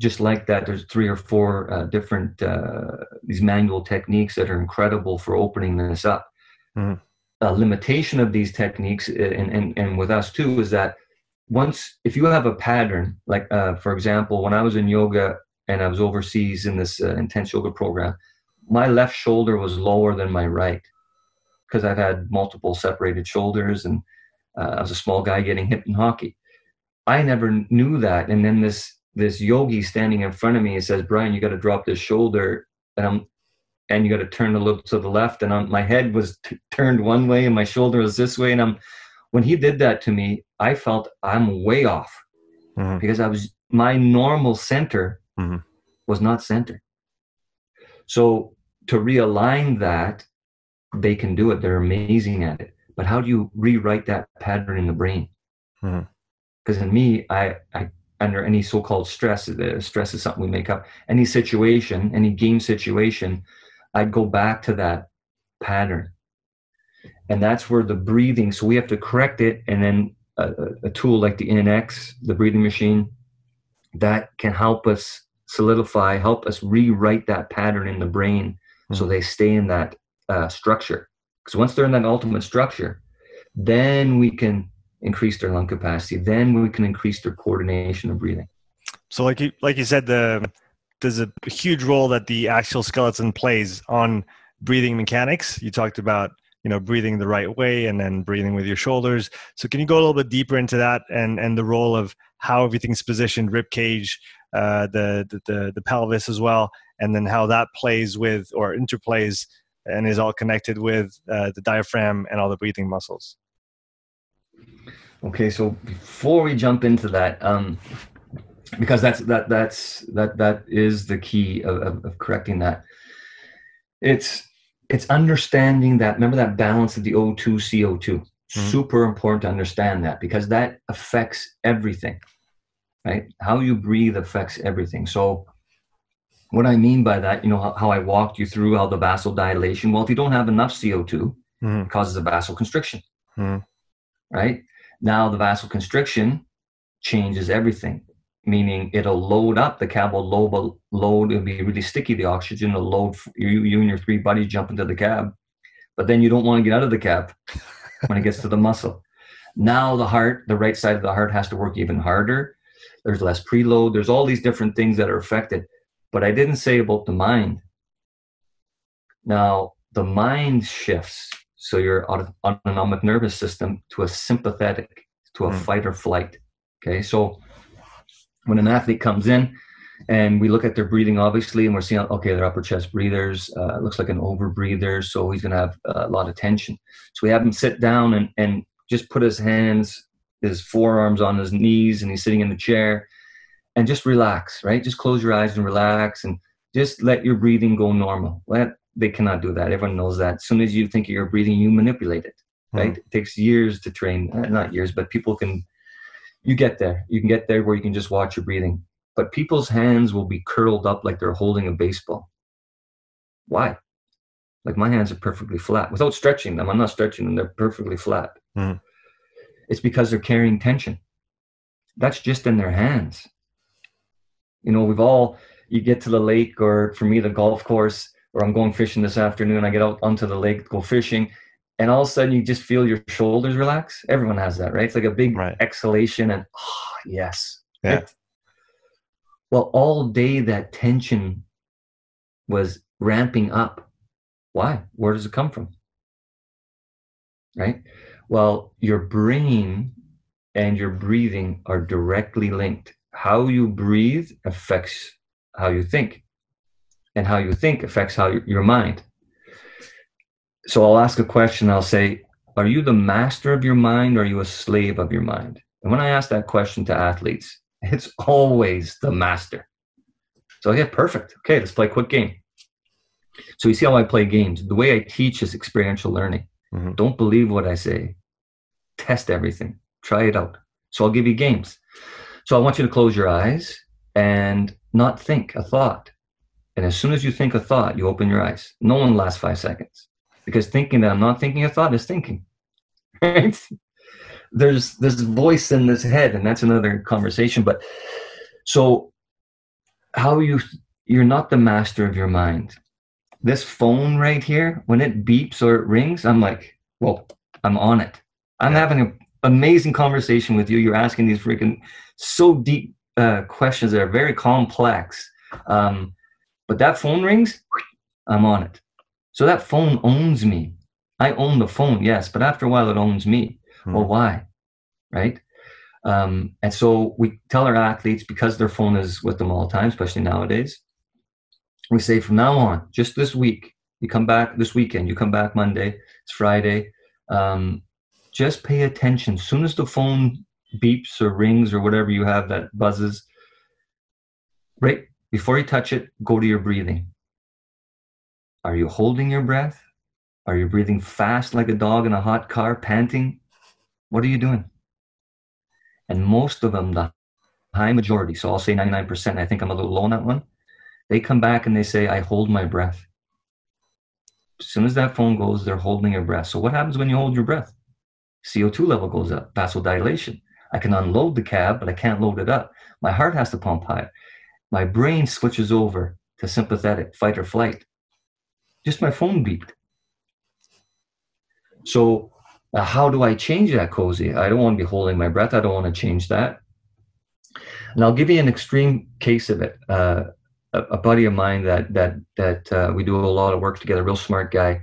just like that. There's three or four uh, different uh, these manual techniques that are incredible for opening this up. Mm-hmm a limitation of these techniques uh, and, and, and with us too is that once if you have a pattern like uh, for example when i was in yoga and i was overseas in this uh, intense yoga program my left shoulder was lower than my right because i've had multiple separated shoulders and uh, i was a small guy getting hit in hockey i never knew that and then this this yogi standing in front of me and says brian you got to drop this shoulder and i'm and you got to turn a little to the left and I'm, my head was t- turned one way and my shoulder was this way and i'm when he did that to me i felt i'm way off mm-hmm. because i was my normal center mm-hmm. was not centered so to realign that they can do it they're amazing at it but how do you rewrite that pattern in the brain because mm-hmm. in me i i under any so-called stress the stress is something we make up any situation any game situation I'd go back to that pattern. And that's where the breathing, so we have to correct it. And then a, a tool like the NX, the breathing machine, that can help us solidify, help us rewrite that pattern in the brain mm-hmm. so they stay in that uh, structure. Because once they're in that ultimate structure, then we can increase their lung capacity. Then we can increase their coordination of breathing. So, like you like you said, the there's a huge role that the axial skeleton plays on breathing mechanics. You talked about you know breathing the right way and then breathing with your shoulders. So can you go a little bit deeper into that and and the role of how everything's positioned, rib cage, uh, the, the the the pelvis as well, and then how that plays with or interplays and is all connected with uh, the diaphragm and all the breathing muscles. Okay, so before we jump into that, um, because that's that that's that that is the key of, of, of correcting that it's it's understanding that remember that balance of the o2 co2 mm-hmm. super important to understand that because that affects everything right how you breathe affects everything so what i mean by that you know how, how i walked you through how the vasodilation well if you don't have enough co2 mm-hmm. it causes a vasoconstriction mm-hmm. Right? Now the vasoconstriction changes everything meaning it'll load up the cab will load, load it'll be really sticky the oxygen will load you, you and your three buddies jump into the cab. But then you don't want to get out of the cab *laughs* when it gets to the muscle. Now the heart the right side of the heart has to work even harder. There's less preload there's all these different things that are affected. But i didn't say about the mind. Now the mind shifts so your autonomic nervous system to a sympathetic to a mm. fight or flight okay? So when an athlete comes in and we look at their breathing obviously and we're seeing okay they're upper chest breathers uh, looks like an over breather so he's going to have a lot of tension. So we have him sit down and, and just put his hands his forearms on his knees and he's sitting in the chair. And just relax right? Just close your eyes and relax and just let your breathing go normal. Let they cannot do that everyone knows that as soon as you think you're breathing you manipulate it right mm it takes years to train uh, not years but people can you get there. You can get there where you can just watch your breathing. But people's hands will be curled up like they're holding a baseball. Why? Like my hands are perfectly flat without stretching them. I'm not stretching them, they're perfectly flat. Mm-hmm. It's because they're carrying tension. That's just in their hands. You know, we've all, you get to the lake or for me, the golf course, or I'm going fishing this afternoon. I get out onto the lake, go fishing, and all of a sudden you just feel your shoulders relax. Everyone has that, right? It's like a big right. exhalation and oh, yes. Yeah. Right? Well, all day that tension was ramping up. Why? Where does it come from? Right? Well, your brain and your breathing are directly linked. How you breathe affects how you think, and how you think affects how your mind. So I'll ask a question. I'll say, Are you the master of your mind or are you a slave of your mind? And when I ask that question to athletes, *laughs* it's always the master. So, yeah, perfect. Okay, let's play a quick game. So, you see how I play games. The way I teach is experiential learning. Mm-hmm. Don't believe what I say, test everything, try it out. So, I'll give you games. So, I want you to close your eyes and not think a thought. And as soon as you think a thought, you open your eyes. No one lasts five seconds because thinking that I'm not thinking a thought is thinking. *laughs* Right? There's this voice in this head, and that's another conversation. But so how you you're not the master of your mind. This phone right here, when it beeps or it rings, I'm like, well, I'm on it. I'm having an amazing conversation with you. You're asking these freaking so deep uh, questions that are very complex. Um, but that phone rings, I'm on it. So that phone owns me. I own the phone, yes, but after a while it owns me. Hmm. Well, why? Right? Um, and so we tell our athletes because their phone is with them all the time, especially nowadays. We say from now on, just this week, you come back this weekend, you come back Monday, it's Friday. Um, just pay attention. As soon as the phone beeps or rings or whatever you have that buzzes, right before you touch it, go to your breathing. Are you holding your breath? Are you breathing fast like a dog in a hot car, panting? What are you doing? And most of them, the high majority, so I'll say 99%, I think I'm a little low on that one, they come back and they say, I hold my breath. As soon as that phone goes, they're holding your breath. So what happens when you hold your breath? CO2 level goes up, vasodilation. I can unload the cab, but I can't load it up. My heart has to pump higher. My brain switches over to sympathetic, fight or flight. Just my phone beeped. So, uh, how do I change that, Cozy? I don't want to be holding my breath. I don't want to change that. And I'll give you an extreme case of it. Uh, a, a, buddy of mine that that that uh, we do a lot of work together. Real smart guy,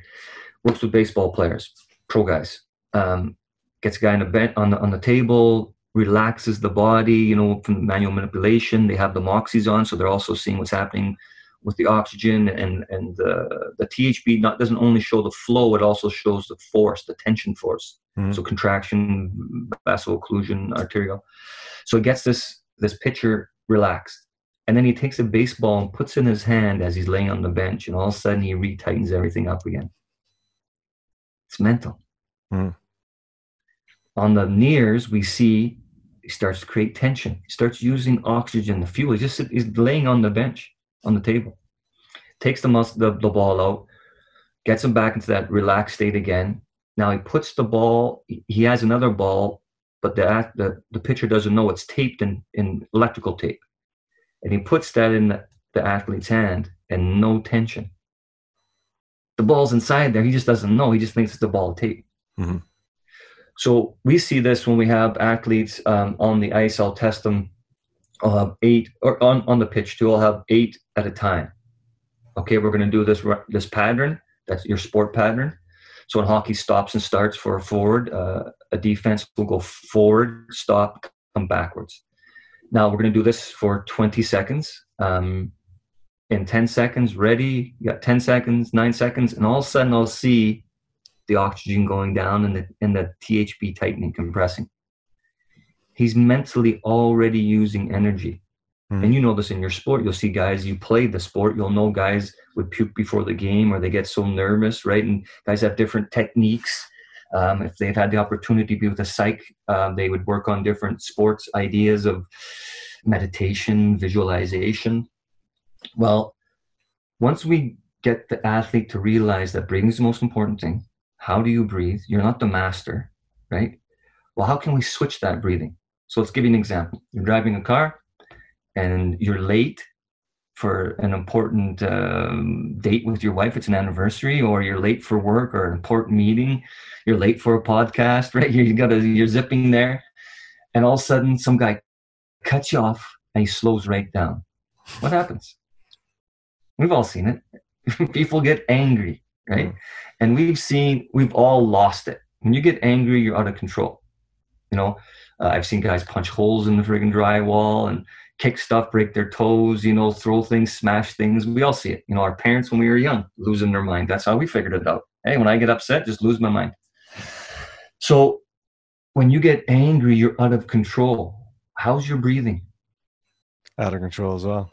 works with baseball players, pro guys. Um, gets a guy in a bed on the on the table, relaxes the body. You know, from manual manipulation. They have the Moxys on, so they're also seeing what's happening with the oxygen and and the the THB not doesn't only show the flow, it also shows the force, the tension force. Mm-hmm. So contraction, vessel occlusion, arterial. So it gets this this pitcher relaxed, and then he takes a baseball and puts in his hand as he's laying on the bench, and all of a sudden he retightens everything up again. It's mental. Mm-hmm. On the NIRS, we see he starts to create tension. He starts using oxygen, the fuel. He just he's laying on the bench on the table, takes the, mus- the, the ball out, gets him back into that relaxed state again. Now he puts the ball, he has another ball, but the, the, the pitcher doesn't know it's taped in, in electrical tape. And he puts that in the, the athlete's hand and no tension. The ball's inside there. He just doesn't know. He just thinks it's the ball tape. Mm-hmm. So we see this when we have athletes um, on the ice. I'll test them I'll have eight, or on, on the pitch too, I'll have eight at a time. Okay, we're going to do this this pattern. That's your sport pattern. So when hockey stops and starts for a forward, uh, a defense will go forward, stop, come backwards. Now we're going to do this for 20 seconds. Um, in 10 seconds, ready, you got 10 seconds, nine seconds, and all of a sudden I'll see the oxygen going down and the, and the THB tightening, compressing he's mentally already using energy. Mm. And you know this in your sport. You'll see guys, you play the sport, you'll know guys would puke before the game or they get so nervous, right? And guys have different techniques. Um, if they've had the opportunity to be with a psych, uh, they would work on different sports ideas of meditation, visualization. Well, once we get the athlete to realize that breathing is the most important thing, how do you breathe? You're not the master, right? Well, how can we switch that breathing? So let's give you an example. You're driving a car and you're late for an important um, date with your wife, it's an anniversary, or you're late for work or an important meeting, you're late for a podcast, *laughs* right? You got to, you're zipping there, and all of a sudden some guy cuts you off and he slows right down. What happens? We've all seen it. *laughs* People get angry, right? Mm. And we've seen, we've all lost it. When you get angry, you're out of control. You know, Uh, I've seen guys punch holes in the friggin' drywall and kick stuff, break their toes, you know, throw things, smash things. We all see it. You know, our parents when we were young, losing their mind. That's how we figured it out. Hey, when I get upset, just lose my mind. So when you get angry, you're out of control. How's your breathing? Out of control as well.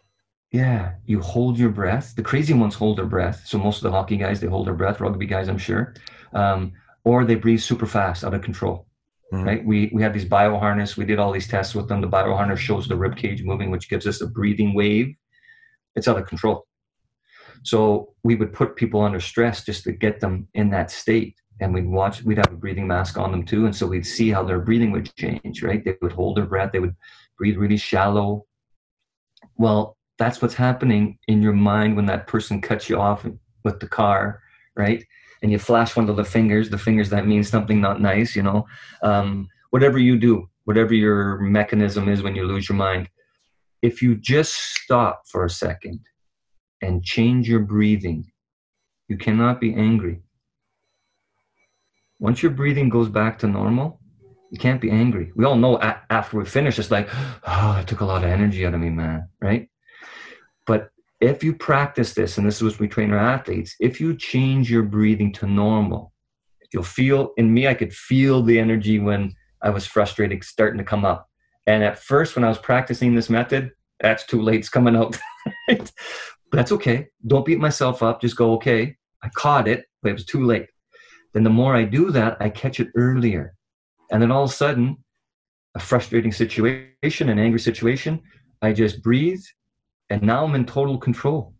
Yeah, you hold your breath. The crazy ones hold their breath. So most of the hockey guys, they hold their breath. Rugby guys, I'm sure, um, or they breathe super fast, out of control. Mm-hmm. Right? We we have these bio harness. We did all these tests with them. The bio harness shows the rib cage moving, which gives us a breathing wave. It's out of control. So we would put people under stress just to get them in that state. And we'd watch, we'd have a breathing mask on them too. And so we'd see how their breathing would change, right? They would hold their breath, they would breathe really shallow. Well, that's what's happening in your mind when that person cuts you off with the car, right? And you flash one of the fingers, the fingers that means something not nice, you know. Um, whatever you do, whatever your mechanism is when you lose your mind, if you just stop for a second and change your breathing, you cannot be angry. Once your breathing goes back to normal, you can't be angry. We all know after we finish, it's like, oh, *gasps* it took a lot of energy out of me, man, right? If you practice this, and this is what we train our athletes, if you change your breathing to normal, you'll feel, in me, I could feel the energy when I was frustrated starting to come up. And at first, when I was practicing this method, that's too late, it's coming out. *laughs* that's okay. Don't beat myself up. Just go, okay, I caught it, but it was too late. Then the more I do that, I catch it earlier. And then all of a sudden, a frustrating situation, an angry situation, I just breathe and now I'm in total control.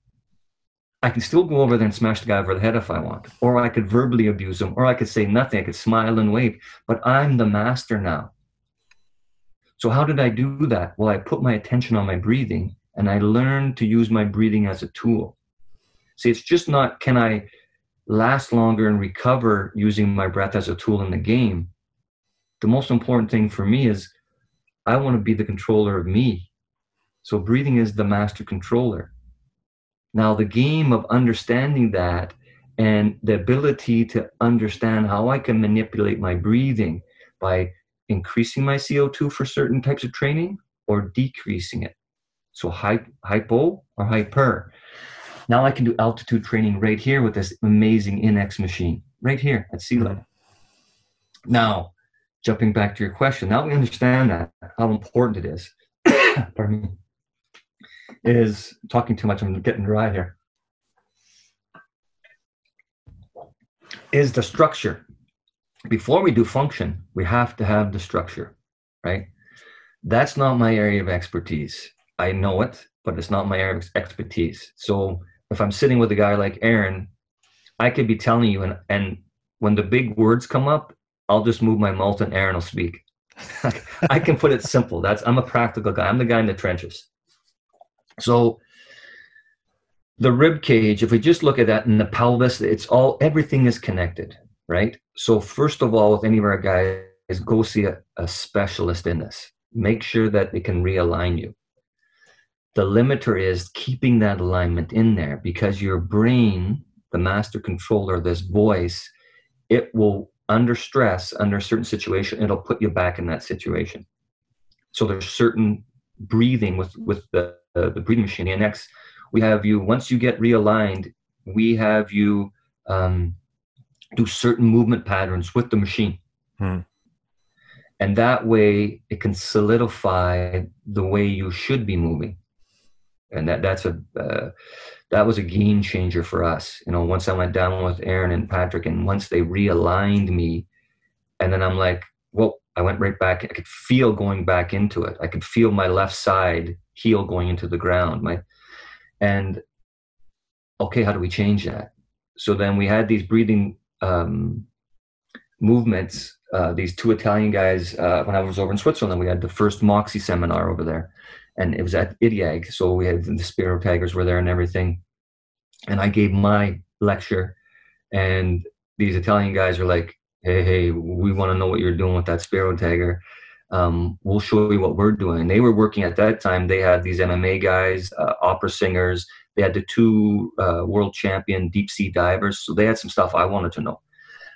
I can still go over there and smash the guy over the head if I want, or I could verbally abuse him, or I could say nothing. I could smile and wave, but I'm the master now. So, how did I do that? Well, I put my attention on my breathing and I learned to use my breathing as a tool. See, it's just not can I last longer and recover using my breath as a tool in the game. The most important thing for me is I want to be the controller of me so breathing is the master controller. Now, the game of understanding that and the ability to understand how I can manipulate my breathing by increasing my CO2 for certain types of training or decreasing it. So hypo or hyper. Now I can do altitude training right here with this amazing INEX machine, right here at sea level. Now, jumping back to your question, now we understand that, how important it is. *coughs* Pardon me is talking too much. I'm getting dry here. Is the structure. Before we do function, we have to have the structure, right? That's not my area of expertise. I know it, but it's not my area of expertise. So if I'm sitting with a guy like Aaron, I could be telling you, and, and when the big words come up, I'll just move my mouth and Aaron will speak. *laughs* I can put it simple. That's I'm a practical guy. I'm the guy in the trenches. So the rib cage, if we just look at that in the pelvis, it's all everything is connected, right? So first of all, with any of our guys, go see a, a specialist in this. Make sure that they can realign you. The limiter is keeping that alignment in there because your brain, the master controller, this voice, it will under stress, under a certain situation, it'll put you back in that situation. So there's certain breathing with with the the breathing machine, the next we have you, once you get realigned, we have you um, do certain movement patterns with the machine. Hmm. And that way it can solidify the way you should be moving. And that, that's a, uh, that was a game changer for us. You know, once I went down with Aaron and Patrick and once they realigned me, and then I'm like, I went right back. I could feel going back into it. I could feel my left side heel going into the ground. My and okay, how do we change that? So then we had these breathing um, movements. Uh, these two Italian guys. Uh, when I was over in Switzerland, we had the first Moxy seminar over there, and it was at IDIAG. So we had the Spiro Tigers were there and everything, and I gave my lecture, and these Italian guys are like, "Hey, hey, we want to know what you're doing with that Spiro Tiger." um, we'll show you what we're doing. And They were working at that time. They had these MMA guys, uh, opera singers. They had the two uh, world champion deep sea divers. So they had some stuff I wanted to know.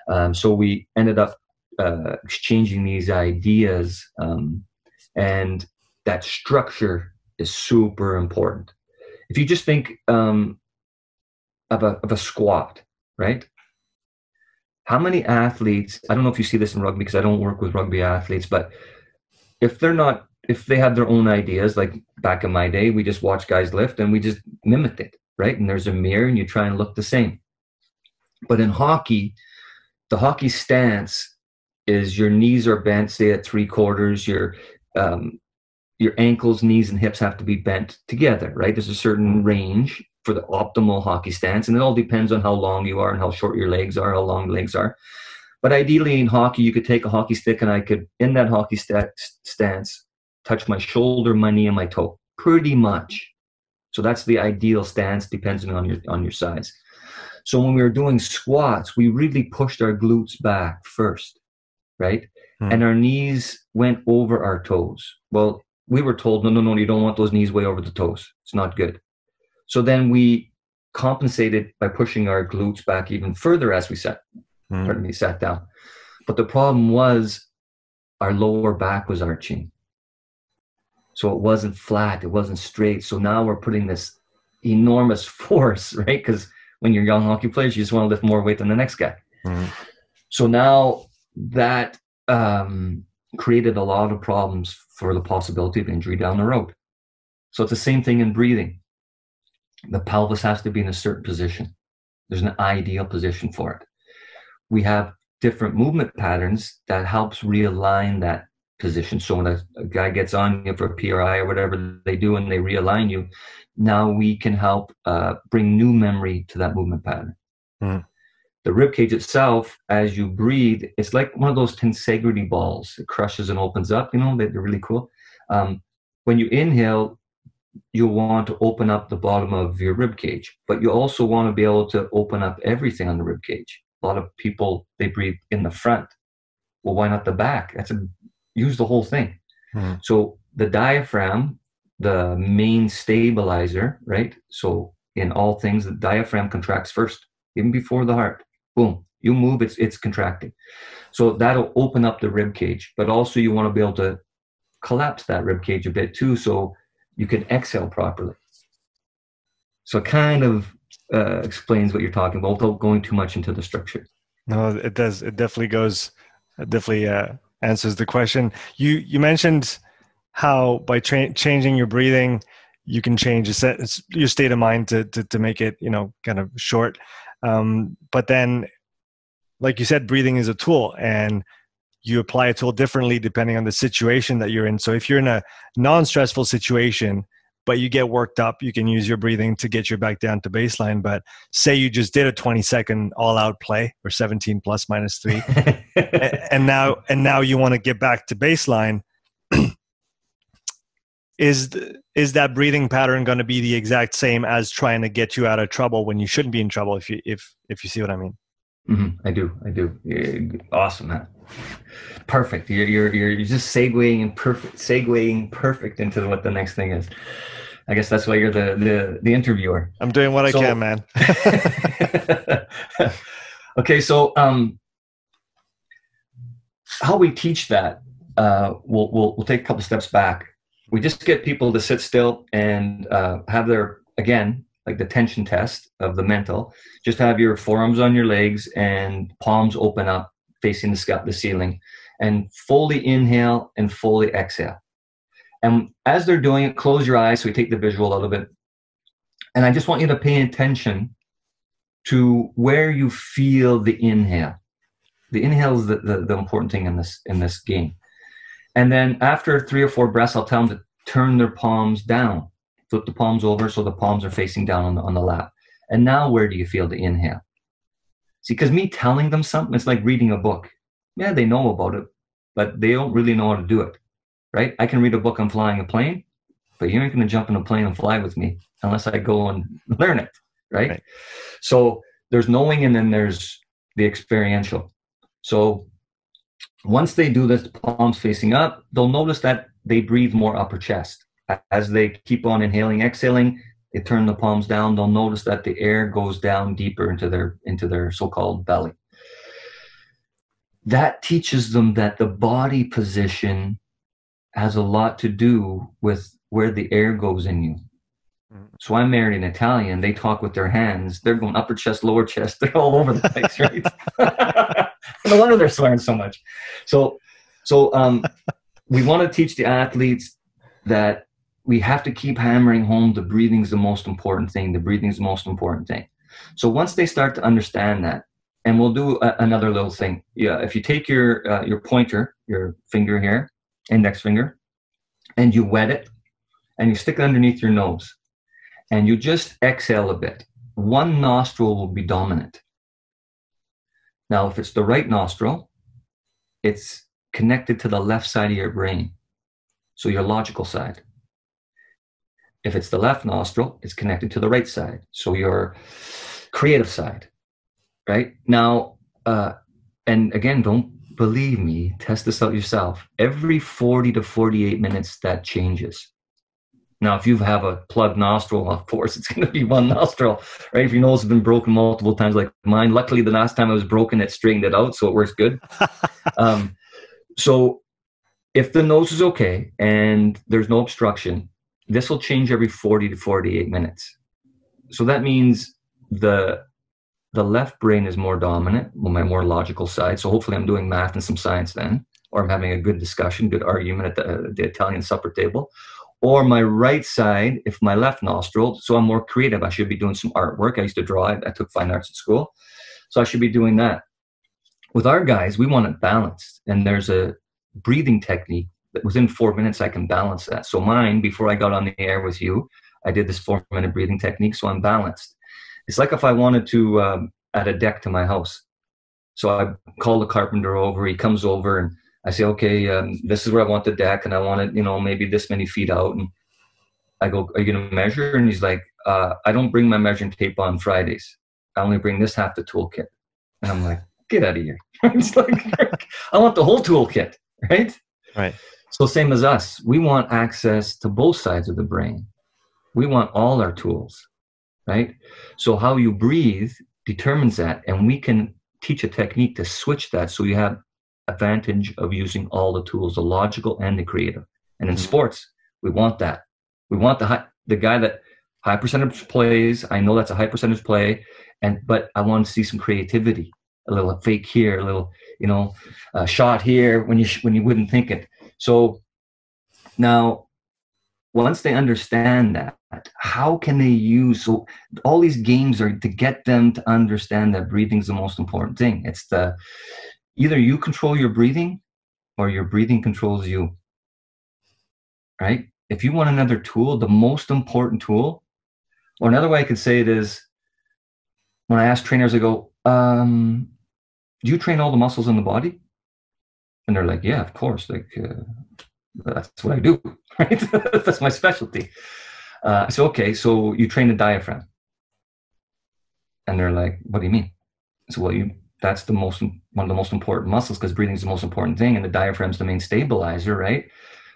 Um, so we ended up uh, exchanging these ideas, um, and that structure is super important. If you just think um, of a of a squat, right? How many athletes? I don't know if you see this in rugby because I don't work with rugby athletes, but if they're not, if they have their own ideas, like back in my day, we just watch guys lift and we just mimicked it, right? And there's a mirror and you try and look the same. But in hockey, the hockey stance is your knees are bent, say at three quarters, your um, your ankles, knees, and hips have to be bent together, right? There's a certain range for the optimal hockey stance, and it all depends on how long you are and how short your legs are, how long the legs are. But ideally, in hockey, you could take a hockey stick and I could, in that hockey st- stance, touch my shoulder, my knee, and my toe, pretty much. So that's the ideal stance, depending on your on your size. So when we were doing squats, we really pushed our glutes back first, right? Hmm. And our knees went over our toes. Well, we were told, no, no, no, you don't want those knees way over the toes. It's not good. So then we compensated by pushing our glutes back even further as we sat, mm. pardon me, sat down. But the problem was our lower back was arching. So it wasn't flat, it wasn't straight. So now we're putting this enormous *laughs* force, right? Because when you're young hockey players, you just want to lift more weight than the next guy. Mm. So now that um, created a lot of problems for the possibility of injury down the road. So it's the same thing in breathing. The pelvis has to be in a certain position. There's an ideal position for it. We have different movement patterns that helps realign that position. So when a, a guy gets on you for a PRI or whatever they do and they realign you, now we can help uh, bring new memory to that movement pattern. Mm the rib cage itself, as you breathe, it's like one of those tensegrity balls. It crushes and opens up. You know, they're really cool. Um, when you inhale, you want to open up the bottom of your rib cage, but you also want to be able to open up everything on the rib cage. A lot of people they breathe in the front. Well, why not the back? That's a use the whole thing. Mm-hmm. So the diaphragm, the main stabilizer, right? So in all things, the diaphragm contracts first, even before the heart boom you move it's it's contracting so that'll open up the rib cage but also you want to be able to collapse that rib cage a bit too so you can exhale properly. So it kind of uh, explains what you're talking about without going too much into the structure. No it does it definitely goes it definitely uh, answers the question. You you mentioned how by tra- changing your breathing you can change your state of mind to, to, to make it you know kind of short. Um, but then, like you said, breathing is a tool and you apply a tool differently depending on the situation that you're in. So if you're in a non stressful situation, but you get worked up, you can use your breathing to get you back down to baseline. But say you just did a 20 second all out play or 17 plus minus three, *laughs* and now and now you want to get back to baseline. *clears throat* is is that breathing pattern going to be the exact same as trying to get you out of trouble when you shouldn't be in trouble if you if if you see what i mean mm-hmm. i do i do awesome perfect. You're, you're you're just segueing and perfect segueing perfect into what the next thing is. I guess that's why you're the the, the interviewer. I'm doing what so, i can man. *laughs* *laughs* Okay so um how we teach that uh we'll we'll, we'll take a couple steps back. We just get people to sit still and uh, have their again like the tension test of the mental. Just have your forearms on your legs and palms open up facing the the ceiling and fully inhale and fully exhale. And as they're doing it close your eyes so we take the visual a little bit. And i just want you to pay attention to where you feel the inhale. The inhale is the, the, the important thing in this in this game. And then after three or four breaths, I'll tell them to turn their palms down, flip the palms over so the palms are facing down on the, on the lap. And now, where do you feel the inhale? See, because me telling them something, it's like reading a book. Yeah, they know about it, but they don't really know how to do it, right? I can read a book on flying a plane, but you ain't going to jump in a plane and fly with me unless I go and learn it, right? right? So there's knowing and then there's the experiential. So once they do this, palms facing up, they'll notice that they breathe more upper chest. As they keep on inhaling, exhaling, they turn the palms down. They'll notice that the air goes down deeper into their into their so-called belly. that teaches them that the body position has a lot to do with where the air goes in you. Mm-hmm. So I married an Italian. They talk with their hands. They're going upper chest, lower chest. They're all over the place, *laughs* right? *laughs* no wonder they're swearing so much. So, so um, we want to teach the athletes that we have to keep hammering home the breathing is the most important thing. The breathing is the most important thing. So once they start to understand that, and we'll do a, another little thing. Yeah, if you take your uh, your pointer, your finger here, index finger, and you wet it, and you stick it underneath your nose, and you just exhale a bit. One nostril will be dominant. Now, if it's the right nostril, it's connected to the left side of your brain, so your logical side. If it's the left nostril, it's connected to the right side, so your creative side. Right now, uh, and again, don't believe me, test this out yourself. Every 40 to 48 minutes, that changes. Now, if you have a plugged nostril, of course, *laughs* it's going to be one nostril, right? If your nose has been broken multiple times, like mine, luckily the last time I was broken, it straightened it out, so it works good. *laughs* um, so, if the nose is okay and there's no obstruction, this will change every 40 to 48 minutes. So that means the the left brain is more dominant, my more logical side. So hopefully, I'm doing math and some science then, or I'm having a good discussion, good argument at the, the Italian supper table. Or my right side if my left nostril so i'm more creative. I should be doing some artwork. I used to draw i, I took fine arts at school. So i should be doing that. With our guys we want it balanced and there's a breathing technique within four minutes i can balance that so mine before i got on the air with you i did this four minute breathing technique so i'm balanced it's like if i wanted to um, add a deck to my house so i call the carpenter over he comes over and I say, okay, um, this is where I want the deck, and I want it, you know, maybe this many feet out. And I go, are you gonna measure? And he's like, uh, I don't bring my measuring tape on Fridays. I only bring this half the toolkit. And I'm like, get out of here. *laughs* it's like, *laughs* I want the whole toolkit, right? Right. So same as us, we want access to both sides of the brain. We want all our tools, right? So how you breathe determines that, and we can teach a technique to switch that so you have advantage of using all the tools, the logical and the creative. And in mm-hmm. sports, we want that. We want the high, the guy that high percentage plays. I know that's a high percentage play, and but I want to see some creativity, a little fake here, a little you know, shot here when you when you wouldn't think it. So now, once they understand that, how can they use so all these games are to get them to understand that breathing is the most important thing. It's the either you control your breathing or your breathing controls you. Right? If you want another tool, the most important tool, or another way I could say it is when I ask trainers, I go, um, do you train all the muscles in the body? And they're like, yeah, of course. Like, uh, that's what I do, *laughs* right? *laughs* that's my specialty. Uh, so, okay, so you train the diaphragm. And they're like, what do you mean? So, well, you that's the most one of the most important muscles because breathing is the most important thing and the diaphragm's the main stabilizer right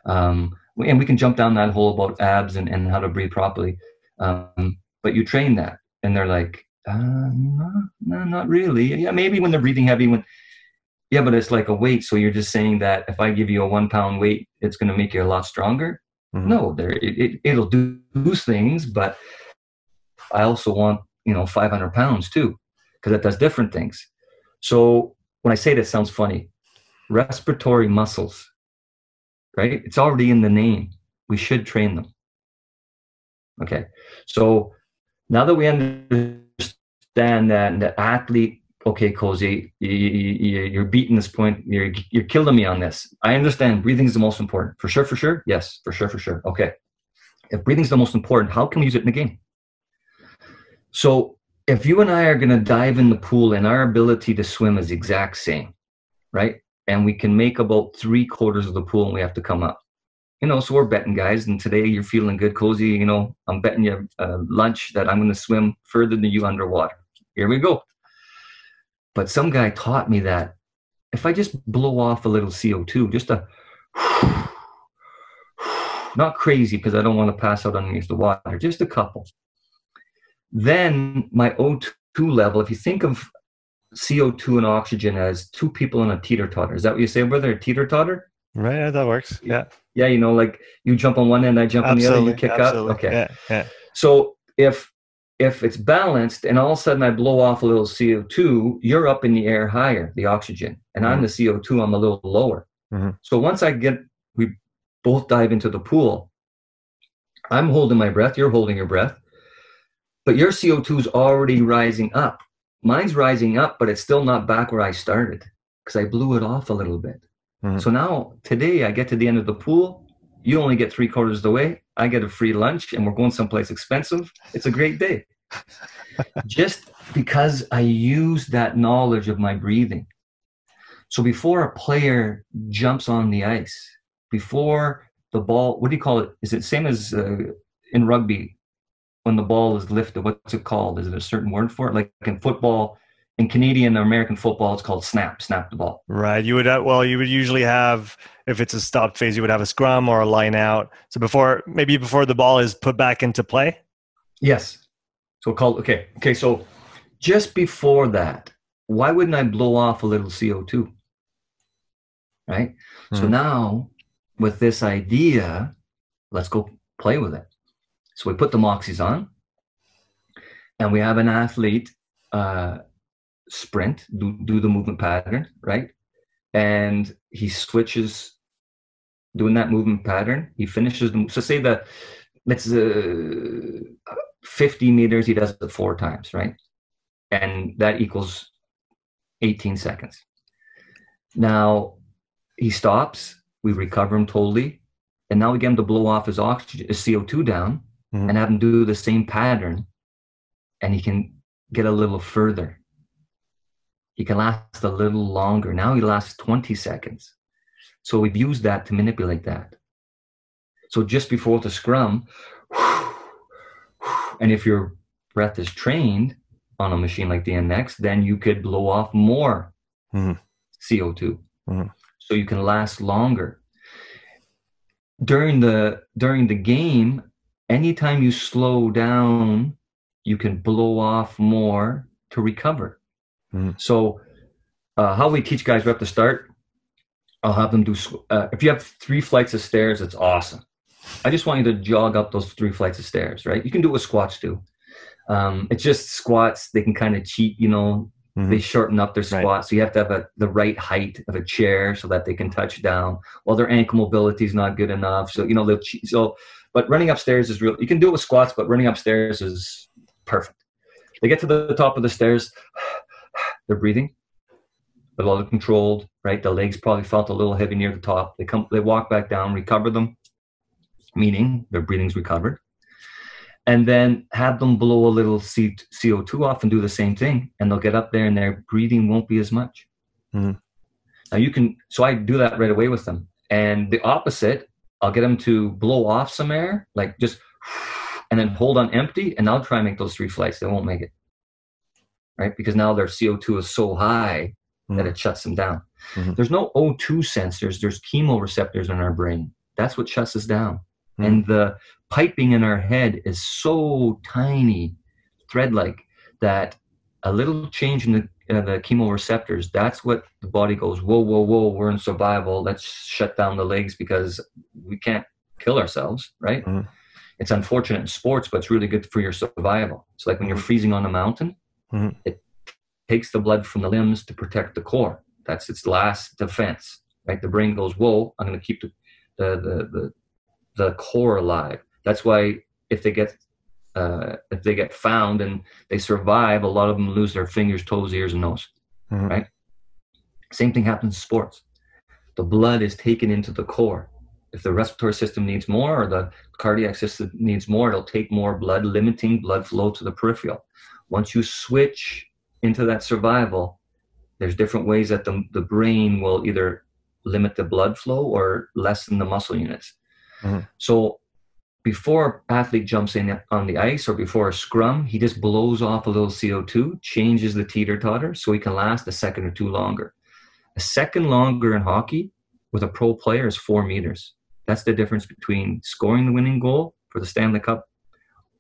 um, and we can jump down that hole about abs and, and how to breathe properly um, but you train that and they're like uh, no, no, not really yeah maybe when they're breathing heavy when yeah but it's like a weight so you're just saying that if i give you a one pound weight it's going to make you a lot stronger mm-hmm. no there it, it, it'll do those things but i also want you know 500 pounds too because that does different things so when I say this, sounds funny. Respiratory muscles, right? It's already in the name. We should train them. Okay. So now that we understand that the athlete, okay, Cozy, you, are beating this point. You're, you're killing me on this. I understand breathing is the most important. For sure, for sure. Yes, for sure, for sure. Okay. If breathing is the most important, how can we use it in the game? So if you and I are going to dive in the pool and our ability to swim is exact same, right? And we can make about three quarters of the pool and we have to come up. You know, so we're betting, guys. And today you're feeling good, cozy. You know, I'm betting you uh, lunch that I'm going to swim further than you underwater. Here we go. But some guy taught me that if I just blow off a little CO2, just a *sighs* not crazy because I don't want to pass out underneath the water, just a couple then my O2 level, if you think of CO2 and oxygen as two people on a teeter totter. Is that what you say, brother? A teeter totter? Right, yeah, that works. Yeah. Yeah, you know, like you jump on one end, I jump absolutely, on the other, you kick absolutely. up. Okay. Yeah, yeah. So if if it's balanced and all of a sudden I blow off a little CO2, you're up in the air higher, the oxygen, and mm-hmm. I'm the CO2, I'm a little lower. Mm-hmm. So once I get, we both dive into the pool, I'm holding my breath, you're holding your breath, but your CO2 is already rising up. Mine's rising up, but it's still not back where I started because I blew it off a little bit. Mm-hmm. So now today I get to the end of the pool. You only get three quarters of the way. I get a free lunch and we're going someplace expensive. It's a great day. *laughs* Just because I use that knowledge of my breathing. So before a player jumps on the ice, before the ball, what do you call it? Is it same as uh, in rugby when the ball is lifted? What's it called? Is it a certain word for it? Like in football, in Canadian or American football, it's called snap, snap the ball. Right. You would have, well, you would usually have if it's a stop phase, you would have a scrum or a line out. So before maybe before the ball is put back into play. Yes. So called okay. Okay. So just before that, why wouldn't I blow off a little CO two? Right. Mm-hmm. So hmm. now with this idea, let's go play with it. So we put the Moxys on, and we have an athlete. Uh, sprint, do, do the movement pattern, right? And he switches doing that movement pattern. He finishes the, so say that let's uh, 50 meters, he does it four times, right? And that equals 18 seconds. Now he stops, we recover him totally, and now we get him to blow off his oxygen, his CO2 down, mm-hmm. and have him do the same pattern, and he can get a little further he can last a little longer. Now he lasts 20 seconds. So we've used that to manipulate that. So just before the scrum, and if your breath is trained on a machine like the NX, then you could blow off more mm-hmm. CO2. Mm-hmm. So you can last longer. During the during the game, anytime you slow down, you can blow off more to recover. Mm. So, uh, how we teach guys right at the start, I'll have them do. Uh, if you have three flights of stairs, it's awesome. I just want you to jog up those three flights of stairs, right? You can do it with squats too. Um, it's just squats. They can kind of cheat, you know. Mm-hmm. They shorten up their squat, right. so you have to have a, the right height of a chair so that they can touch down. While their ankle mobility is not good enough, so you know they'll cheat. So, but running upstairs is real. You can do it with squats, but running upstairs is perfect. They get to the top of the stairs *sighs* they're breathing, a lot of controlled, right? The legs probably felt a little heavy near the top. They come, they walk back down, recover them, meaning their breathing's recovered, and then have them blow a little C- CO2 off and do the same thing, and they'll get up there and their breathing won't be as much. Mm-hmm. Now you can, so I do that right away with them, and the opposite, I'll get them to blow off some air, like just, *sighs* and then hold on empty, and I'll try and make those three flights. They won't make it right? Because now their CO2 is so high mm-hmm. that it shuts them down. Mm-hmm. There's no O2 sensors, there's chemoreceptors in our brain. That's what shuts us down. Mm-hmm. And the piping in our head is so tiny, thread like, that a little change in the, uh, the chemoreceptors, that's what the body goes, whoa, whoa, whoa, we're in survival. Let's shut down the legs because we can't kill ourselves, right? Mm-hmm. It's unfortunate in sports, but it's really good for your survival. It's like when you're mm-hmm. freezing on a mountain, Mm-hmm. It takes the blood from the limbs to protect the core. That's its last defense. Right? The brain goes, "Whoa, I'm going to keep the, the the the the core alive." That's why if they get uh, if they get found and they survive, a lot of them lose their fingers, toes, ears, and nose. Mm-hmm. Right? Same thing happens in sports. The blood is taken into the core. If the respiratory system needs more or the cardiac system needs more, it'll take more blood, limiting blood flow to the peripheral once you switch into that survival, there's different ways that the, the brain will either limit the blood flow or lessen the muscle units. Mm-hmm. So before athlete jumps in on the ice or before a scrum, he just blows off a little CO2, changes the teeter totter so he can last a second or two longer. A second longer in hockey with a pro player is four meters. That's the difference between scoring the winning goal for the Stanley Cup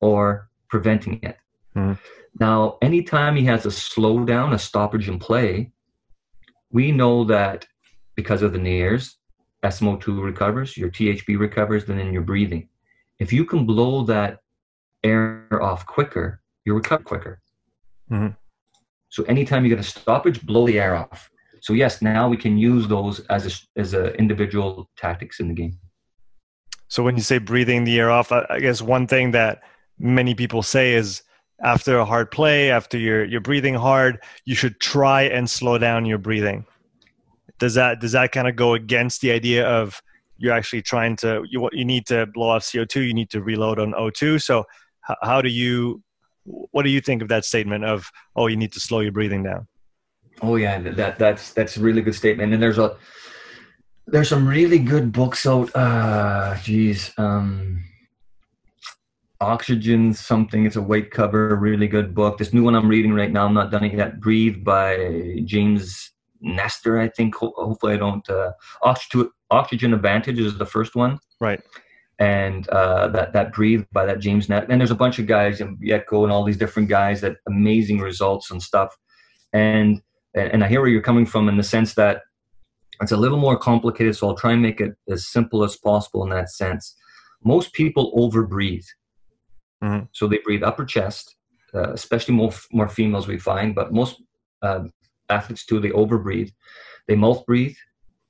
or preventing it. Mm-hmm. Now, anytime he has a slowdown, a stoppage in play, we know that because of the NIRS, SMO2 recovers, your THB recovers, then in your breathing. If you can blow that air off quicker, you recover quicker. Mm-hmm. So anytime you get a stoppage, blow the air off. So yes, now we can use those as a, as a individual tactics in the game. So when you say breathing the air off, I guess one thing that many people say is after a hard play, after you're you're breathing hard, you should try and slow down your breathing. Does that does that kind of go against the idea of you're actually trying to you you need to blow off CO2, you need to reload on O2. So how, do you what do you think of that statement of oh you need to slow your breathing down? Oh yeah, that that's that's a really good statement. And there's a there's some really good books out. Uh, geez, um, Oxygen something. It's a weight cover, really good book. This new one I'm reading right now, I'm not done it yet. Breathe by James Nestor, I think. Ho- hopefully, I don't. Uh, Oxygen, Oxygen Advantage is the first one. Right. And uh, that that Breathe by that James Net. And there's a bunch of guys and Yetko and all these different guys that amazing results and stuff. And and I hear where you're coming from in the sense that it's a little more complicated. So I'll try and make it as simple as possible in that sense. Most people overbreathe Mm-hmm. So they breathe upper chest, uh, especially more more females we find, but most uh, athletes too. They overbreathe. They mouth breathe,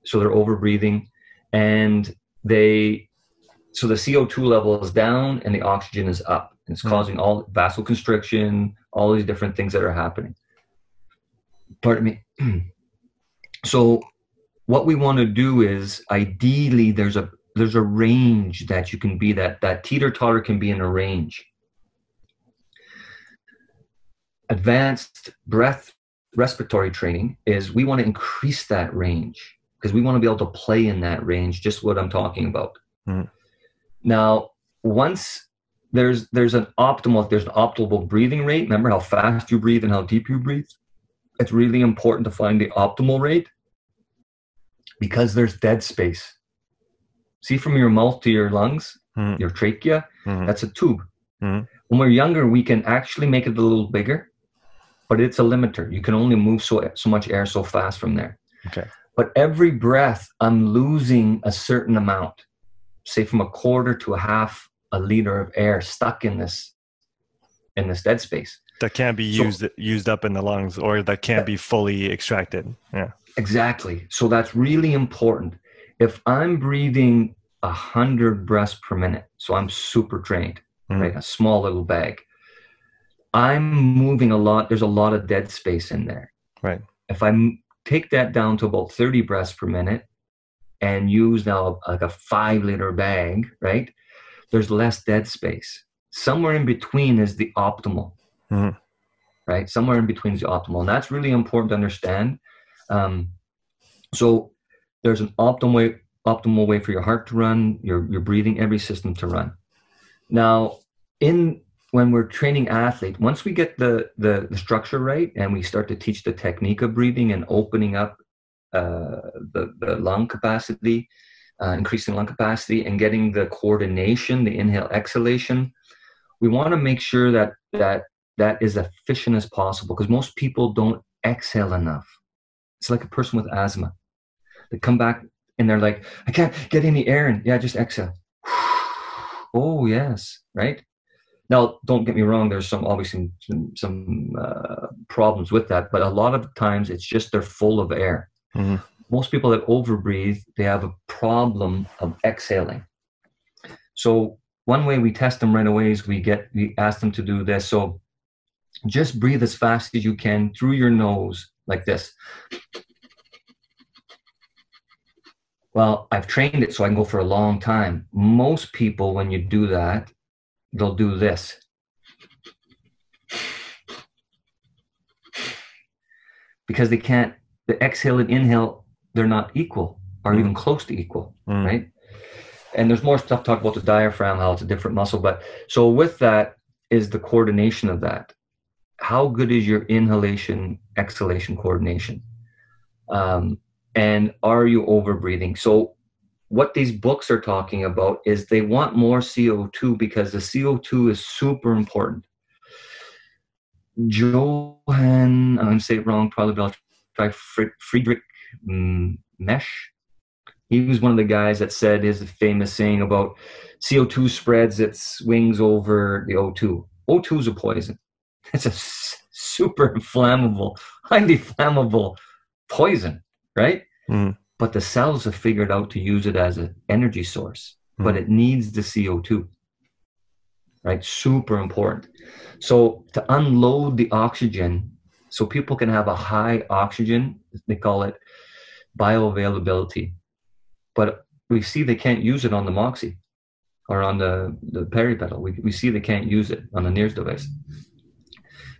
so they're overbreathing, and they so the CO2 level is down and the oxygen is up. And It's mm-hmm. causing all vasoconstriction, all these different things that are happening. Pardon me. *clears throat* so what we want to do is ideally there's a there's a range that you can be that that teeter totter can be in a range advanced breath respiratory training is we want to increase that range because we want to be able to play in that range just what i'm talking about mm. now once there's there's an optimal there's an optimal breathing rate remember how fast you breathe and how deep you breathe it's really important to find the optimal rate because there's dead space See from your mouth to your lungs, mm. your trachea, mm. that's a tube. Mm. When we're younger, we can actually make it a little bigger, but it's a limiter. You can only move so so much air so fast from there. Okay. But every breath, I'm losing a certain amount, say from a quarter to a half a liter of air stuck in this in this dead space that can't be used so, used up in the lungs or that can't be fully extracted yeah exactly so that's really important if I'm breathing a hundred breaths per minute, so I'm super trained, mm-hmm. right? A small little bag. I'm moving a lot. There's a lot of dead space in there. Right. If I take that down to about 30 breaths per minute and use now like a five liter bag, right? There's less dead space. Somewhere in between is the optimal, mm-hmm. right? Somewhere in between is the optimal. And that's really important to understand. Um, so there's an optimal way, optimal way for your heart to run, your, your breathing, every system to run. Now, in when we're training athletes, once we get the, the, the structure right and we start to teach the technique of breathing and opening up uh, the, the lung capacity, uh, increasing lung capacity, and getting the coordination, the inhale exhalation, we want to make sure that that that is efficient as possible because most people don't exhale enough. It's like a person with asthma. They come back and they're like, I can't get any air in. Yeah, just exhale. *sighs* oh yes, right. Now, don't get me wrong. There's some obviously some, some uh, problems with that, but a lot of times it's just they're full of air. Mm-hmm. Most people that overbreathe, they have a problem of exhaling. So one way we test them right away is we get we ask them to do this. So just breathe as fast as you can through your nose like this. Well, I've trained it so I can go for a long time. Most people, when you do that, they'll do this. Because they can't, the exhale and inhale, they're not equal or mm. even close to equal, mm. right? And there's more stuff talk about the diaphragm, how it's a different muscle. But so with that is the coordination of that. How good is your inhalation, exhalation coordination? Um, and are you overbreathing so what these books are talking about is they want more co2 because the co2 is super important Johann, I'm going to say it wrong probably, try Friedrich Mesh. He was one of the guys that said his famous saying about CO2 spreads its wings over the O2. O2 is a poison. It's a super inflammable, highly flammable poison, right? Mm. But the cells have figured out to use it as an energy source, mm. but it needs the CO2, right? Super important. So to unload the oxygen, so people can have a high oxygen, they call it bioavailability. But we see they can't use it on the Moxy or on the, the pedal. We, we see they can't use it on the NIRS device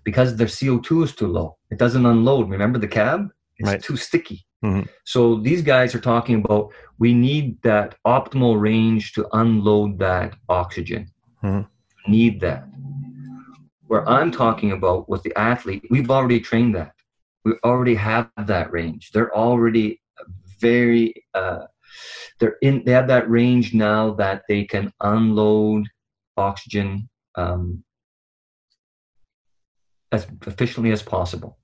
because their CO2 is too low. It doesn't unload. Remember the cab? It's right. too sticky. Mm-hmm. So these guys are talking about we need that optimal range to unload that oxygen. Mm-hmm. Need that. Where I'm talking about with the athlete, we've already trained that. We already have that range. They're already very uh, they're in they have that range now that they can unload oxygen um, as efficiently as possible.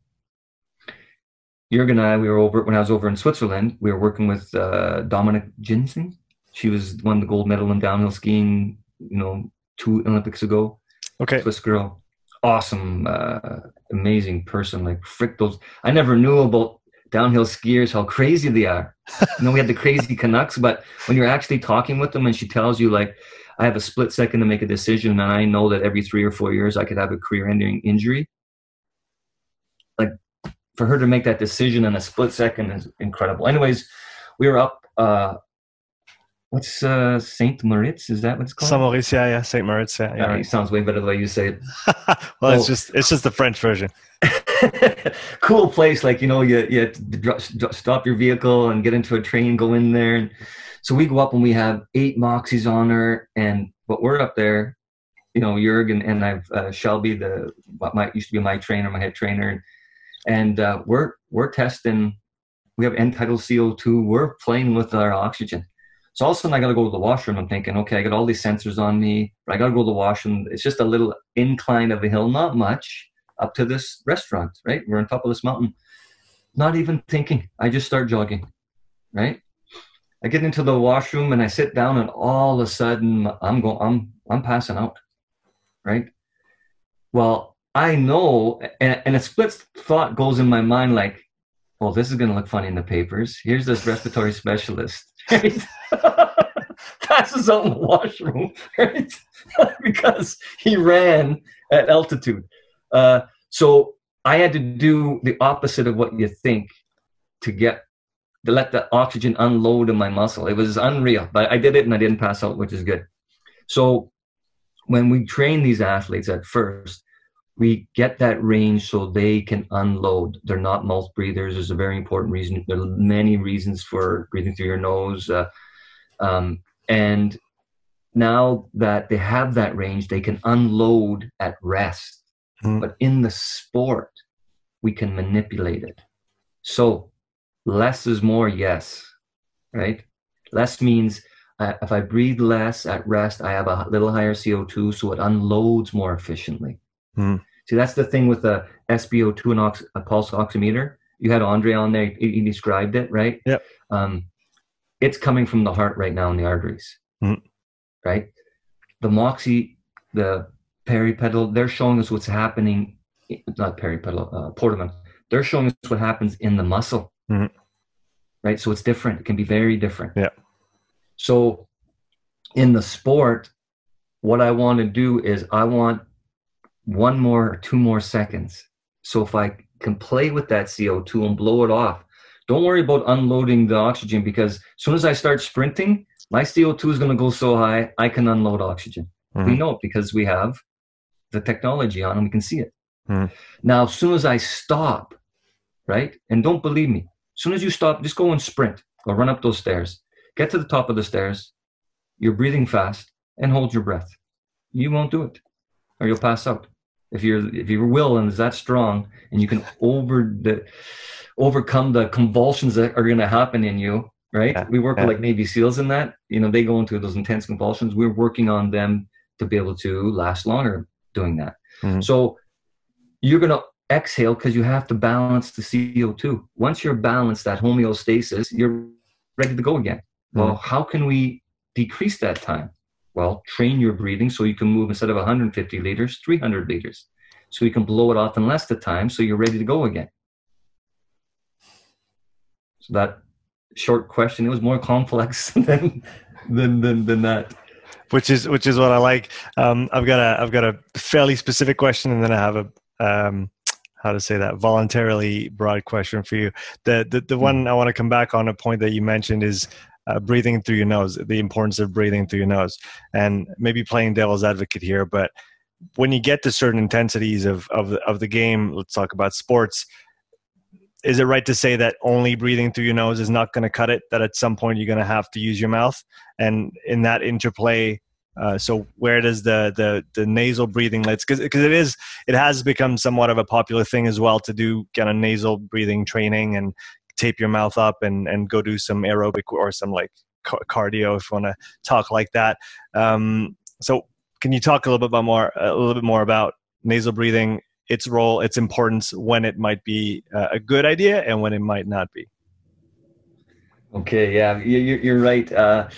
Jürgen and I, we were over when I was over in Switzerland. We were working with uh, Dominique Gisin. She was won the gold medal in downhill skiing, you know, two Olympics ago. Okay, Swiss girl, awesome, uh, amazing person. Like frick those. I never knew about downhill skiers how crazy they are. you know, we had the crazy *laughs* Canucks, but when you're actually talking with them and she tells you like, I have a split second to make a decision, and I know that every three or four years I could have a career-ending injury for her to make that decision in a split second is incredible. Anyways, we were up. Uh, what's uh, Saint Moritz? Is that what's called? Saint Moritz, yeah, yeah, Saint Moritz, yeah. yeah, right. It sounds way better the way you say it. *laughs* well, it's just it's just the French version. *laughs* cool place, like you know, you you stop your vehicle and get into a train, go in there. And so we go up and we have eight Moxys on her, and but we're up there. You know, Jurgen and I've uh, Shelby, the what might used to be my trainer, my head trainer and uh, we're we're testing. We have end-tidal CO2. We're playing with our oxygen. So all of a sudden, I got to go to the washroom. I'm thinking, okay, I got all these sensors on me, I got to go to the washroom. It's just a little incline of a hill, not much, up to this restaurant. Right, we're on top of this mountain. Not even thinking. I just start jogging. Right. I get into the washroom and I sit down, and all of a sudden, I'm going. I'm I'm passing out. Right. Well, I know, and, and a split thought goes in my mind like, "Oh, this is going to look funny in the papers. Here's this respiratory specialist, *laughs* right? Passes out in the washroom, *laughs* right? *laughs* because he ran at altitude. Uh, so I had to do the opposite of what you think to get to let the oxygen unload in my muscle. It was unreal, but I did it and I didn't pass out, which is good. So when we train these athletes at first, we get that range so they can unload. They're not mouth breathers. There's a very important reason. There are many reasons for breathing through your nose. Uh, um, and now that they have that range, they can unload at rest. Mm. But in the sport, we can manipulate it. So less is more, yes, right? Less means uh, if I breathe less at rest, I have a little higher CO2, so it unloads more efficiently. Mm. See, that's the thing with the SpO2 and ox- a pulse oximeter. You had Andre on there; he, described it, right? Yep. Um, it's coming from the heart right now in the arteries, mm. right? The Moxy, the peripedal, they're showing us what's happening. Not peripedal, uh, Portamon. They're showing us what happens in the muscle, mm. right? So it's different. It can be very different. Yeah. So in the sport, what I want to do is I want one more or two more seconds. So if I can play with that CO2 and blow it off, don't worry about unloading the oxygen because as soon as I start sprinting, my CO2 is going to go so high, I can unload oxygen. Mm-hmm. We know it because we have the technology on and we can see it. Mm-hmm. Now, as soon as I stop, right, and don't believe me, as soon as you stop, just go and sprint or run up those stairs. Get to the top of the stairs. You're breathing fast and hold your breath. You won't do it or you'll pass out if you're if your will and is that strong and you can over the overcome the convulsions that are going to happen in you right yeah, we work yeah. with like navy seals in that you know they go into those intense convulsions we're working on them to be able to last longer doing that mm-hmm. so you're going to exhale because you have to balance the CO2. Once you're balanced, that homeostasis, you're ready to go again. Mm-hmm. Well, how can we decrease that time? Well, train your breathing so you can move instead of 150 liters, 300 liters. So you can blow it off in less the time so you're ready to go again. So that short question, it was more complex *laughs* than than than, than that which is which is what I like. Um, I've got a I've got a fairly specific question, and then I have a um, how to say that voluntarily broad question for you. The the, the one I want to come back on a point that you mentioned is uh, breathing through your nose, the importance of breathing through your nose, and maybe playing devil's advocate here, but when you get to certain intensities of of of the game, let's talk about sports. Is it right to say that only breathing through your nose is not going to cut it? That at some point you're going to have to use your mouth, and in that interplay, uh, so where does the the the nasal breathing let's because because it is it has become somewhat of a popular thing as well to do kind of nasal breathing training and tape your mouth up and and go do some aerobic or some like cardio if you want to talk like that. Um, so can you talk a little bit about more a little bit more about nasal breathing, its role, its importance, when it might be uh, a good idea and when it might not be? Okay, yeah, you're right. Uh,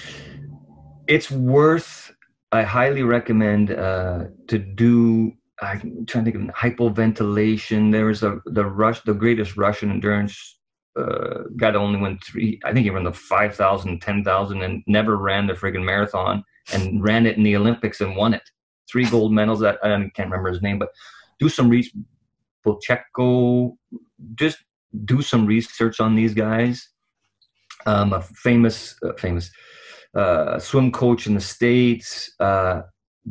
it's worth I highly recommend uh, to do. I'm trying to think of hypoventilation. There was a the rush, the greatest Russian endurance uh, guy that only went three. I think he ran the 5,000, 10,000, and never ran the friggin' marathon, and ran it in the Olympics and won it. Three gold medals. That I can't remember his name, but do some research. Bulchenko, just do some research on these guys. Um, a famous, uh, famous uh, swim coach in the states uh,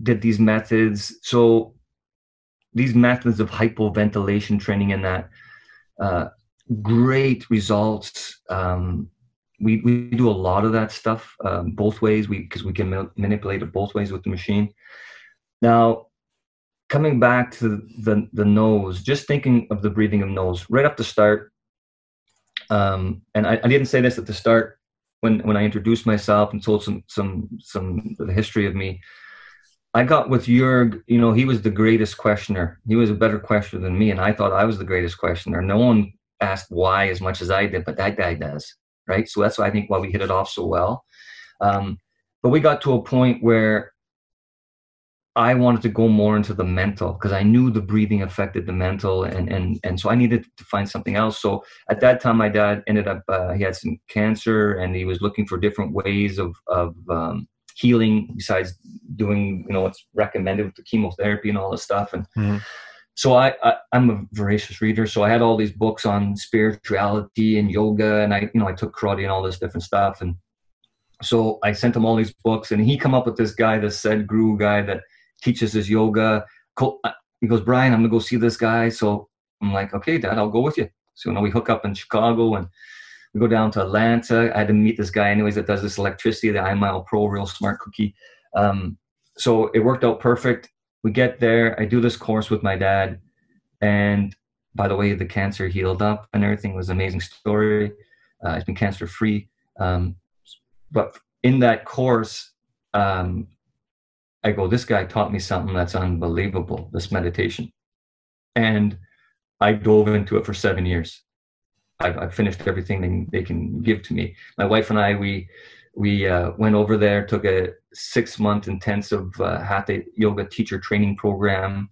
did these methods. So these methods of hypoventilation training and that uh, great results. Um, we, we do a lot of that stuff um, both ways we because we can ma- manipulate it both ways with the machine. Now, coming back to the the nose, just thinking of the breathing of nose right up the start. Um, and I, I didn't say this at the start when when I introduced myself and told some some some the history of me, I got with Jurg. You know, he was the greatest questioner. He was a better questioner than me, and I thought I was the greatest questioner. No one asked why as much as I did, but that guy does, right? So that's why I think why we hit it off so well. Um, but we got to a point where I wanted to go more into the mental because I knew the breathing affected the mental, and and and so I needed to find something else. So at that time, my dad ended up uh, he had some cancer, and he was looking for different ways of of um, healing besides doing you know what's recommended with the chemotherapy and all this stuff. And mm-hmm. So I, I am a voracious reader, so I had all these books on spirituality and yoga, and I you know I took karate and all this different stuff, and so I sent him all these books, and he come up with this guy, this Sadhguru guy that teaches us yoga. He goes, Brian, I'm gonna go see this guy. So I'm like, okay, Dad, I'll go with you. So you we hook up in Chicago and we go down to Atlanta. I had to meet this guy, anyways, that does this electricity, the iMile Pro, real smart cookie. Um, so it worked out perfect. We get there. I do this course with my dad, and by the way, the cancer healed up and everything was an amazing story. Uh, it's been cancer free. Um, but in that course, um, I go, this guy taught me something that's unbelievable, this meditation. And I dove into it for seven years. I've, I've finished everything they, they, can give to me. My wife and I, we we uh, went over there, took a six month intensive uh, hatha yoga teacher training program.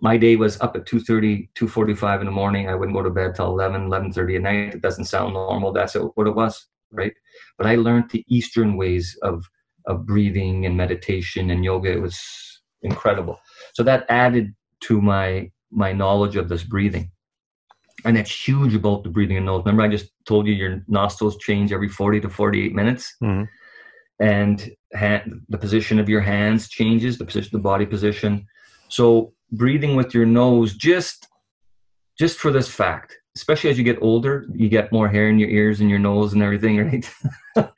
My day was up at 2.30, 2.45 in the morning. I wouldn't go to bed till 11, 11.30 at night. It doesn't sound normal. That's what it was, right? But I learned the Eastern ways of of breathing and meditation and yoga. It was incredible. So that added to my my knowledge of this breathing. And it's huge about the breathing and nose. Remember, I just told you your nostrils change every 40 to 48 minutes. Mm-hmm. And hand, the position of your hands changes, the position, the body position. So breathing with your nose, just just for this fact, especially as you get older, you get more hair in your ears and your nose and everything, right? *laughs*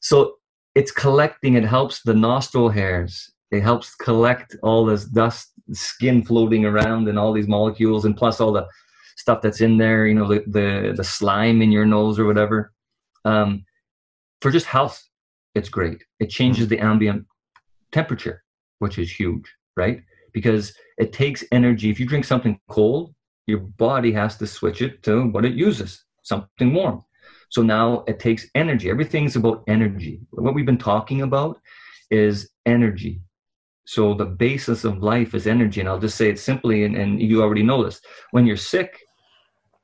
so it's collecting it helps the nostril hairs it helps collect all this dust skin floating around and all these molecules and plus all the stuff that's in there you know the the, the slime in your nose or whatever um, for just health it's great it changes the ambient temperature which is huge right because it takes energy. If you drink something cold, your body has to switch it to what it uses, something warm. So now it takes energy. Everything's about energy. What we've been talking about is energy. So the basis of life is energy. And I'll just say it simply, and, and you already know this. When you're sick,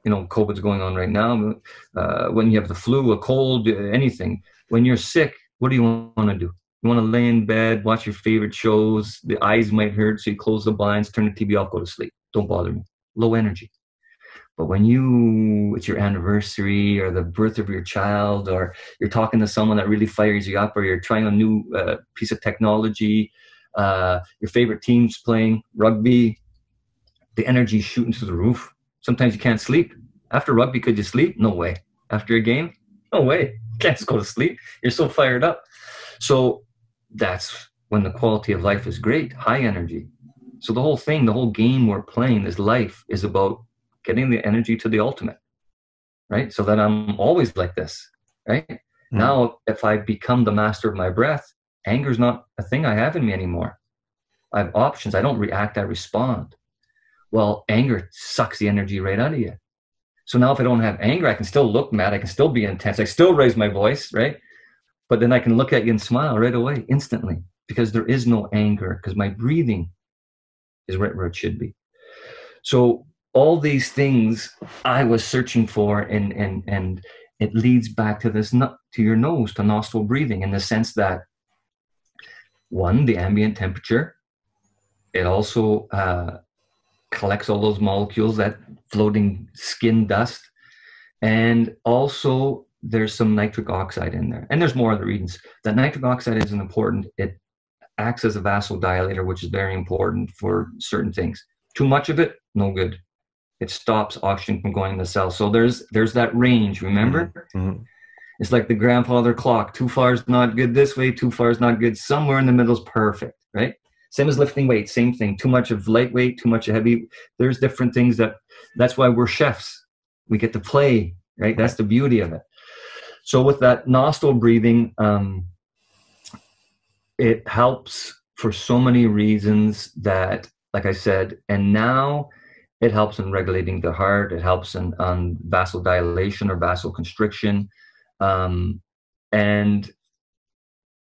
you know, COVID's going on right now. Uh, when you have the flu, a cold, anything, when you're sick, what do you want to do? You want to lay in bed, watch your favorite shows. The eyes might hurt, so you close the blinds, turn the TV off, go to sleep. Don't bother me. Low energy. But when you, it's your anniversary or the birth of your child, or you're talking to someone that really fires you up, or you're trying a new uh, piece of technology, uh, your favorite team's playing rugby, the energy's shooting through the roof. Sometimes you can't sleep. After rugby, could you sleep? No way. After a game? No way. You *laughs* can't just go to sleep. You're so fired up. So that's when the quality of life is great, high energy. So the whole thing, the whole game we're playing, this life is about getting the energy to the ultimate, right? So that I'm always like this, right? mm Now, if I become the master of my breath, anger is not a thing I have in me anymore. I have options. I don't react, I respond. Well, anger sucks the energy right out of you. So now if I don't have anger, I can still look mad, I can still be intense, I still raise my voice, right? But then I can look at you and smile right away, instantly, because there is no anger, because my breathing is right where it should be. So all these things I was searching for, and and and it leads back to this to your nose, to nostril breathing, in the sense that one, the ambient temperature. It also uh, collects all those molecules, that floating skin dust, and also there's some nitric oxide in there. And there's more other reasons. That nitric oxide is important. It acts as a vasodilator, which is very important for certain things. Too much of it, no good it stops oxygen from going in the cell. So there's there's that range. Remember, mm-hmm. it's like the grandfather clock. Too far is not good this way. Too far is not good. Somewhere in the middle is perfect, right? Same as lifting weights. Same thing. Too much of lightweight. Too much of heavy. There's different things that. That's why we're chefs. We get to play, right? That's the beauty of it. So with that nostril breathing, um, it helps for so many reasons that, like I said, and now it helps in regulating the heart. It helps in on vasodilation or vasoconstriction. Um, and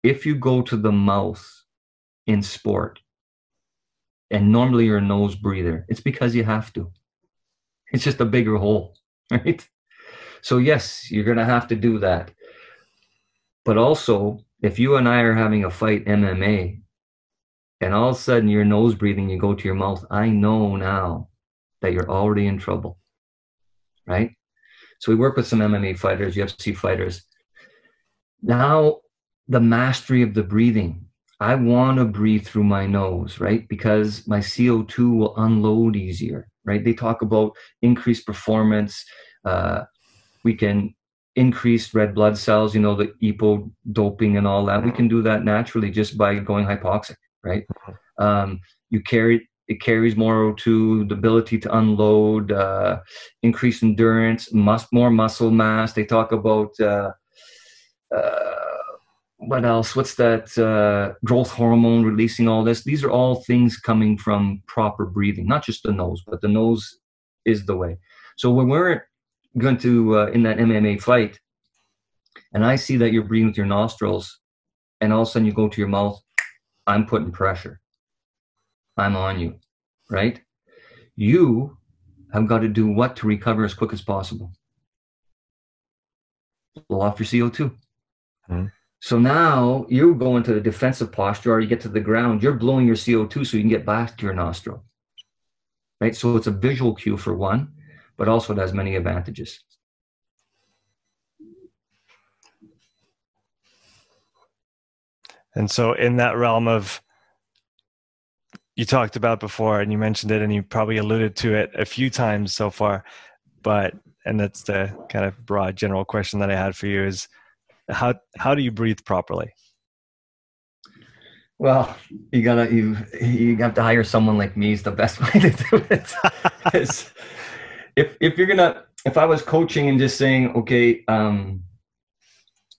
if you go to the mouth in sport, and normally you're a nose breather, it's because you have to. It's just a bigger hole, *laughs* right? So yes, you're gonna have to do that. But also, if you and I are having a fight MMA, and all of a sudden you're nose breathing, you go to your mouth, I know now that you're already in trouble, right? So we work with some MMA fighters, UFC fighters. Now, the mastery of the breathing. I want to breathe through my nose, right? Because my CO2 will unload easier, right? They talk about increased performance. Uh, we can increase red blood cells, you know, the EPO doping and all that. We can do that naturally just by going hypoxic, right? Mm-hmm. Um, you carry it carries more to the ability to unload, uh, increase endurance, mus- more muscle mass. They talk about uh, uh, what else? What's that? Uh, growth hormone releasing all this. These are all things coming from proper breathing, not just the nose, but the nose is the way. So when we're going to uh, in that MMA fight, and I see that you're breathing with your nostrils, and all of a sudden you go to your mouth, I'm putting pressure I'm on you, right? You have got to do what to recover as quick as possible? Blow off your CO2. Mm-hmm. So now you go into the defensive posture or you get to the ground, you're blowing your CO2 so you can get back to your nostril. Right? So it's a visual cue for one, but also it has many advantages. And so in that realm of you talked about before and you mentioned it and you probably alluded to it a few times so far but and that's the kind of broad general question that i had for you is how how do you breathe properly well you gotta you you have to hire someone like me is the best *laughs* way to do it if if you're gonna if i was coaching and just saying okay um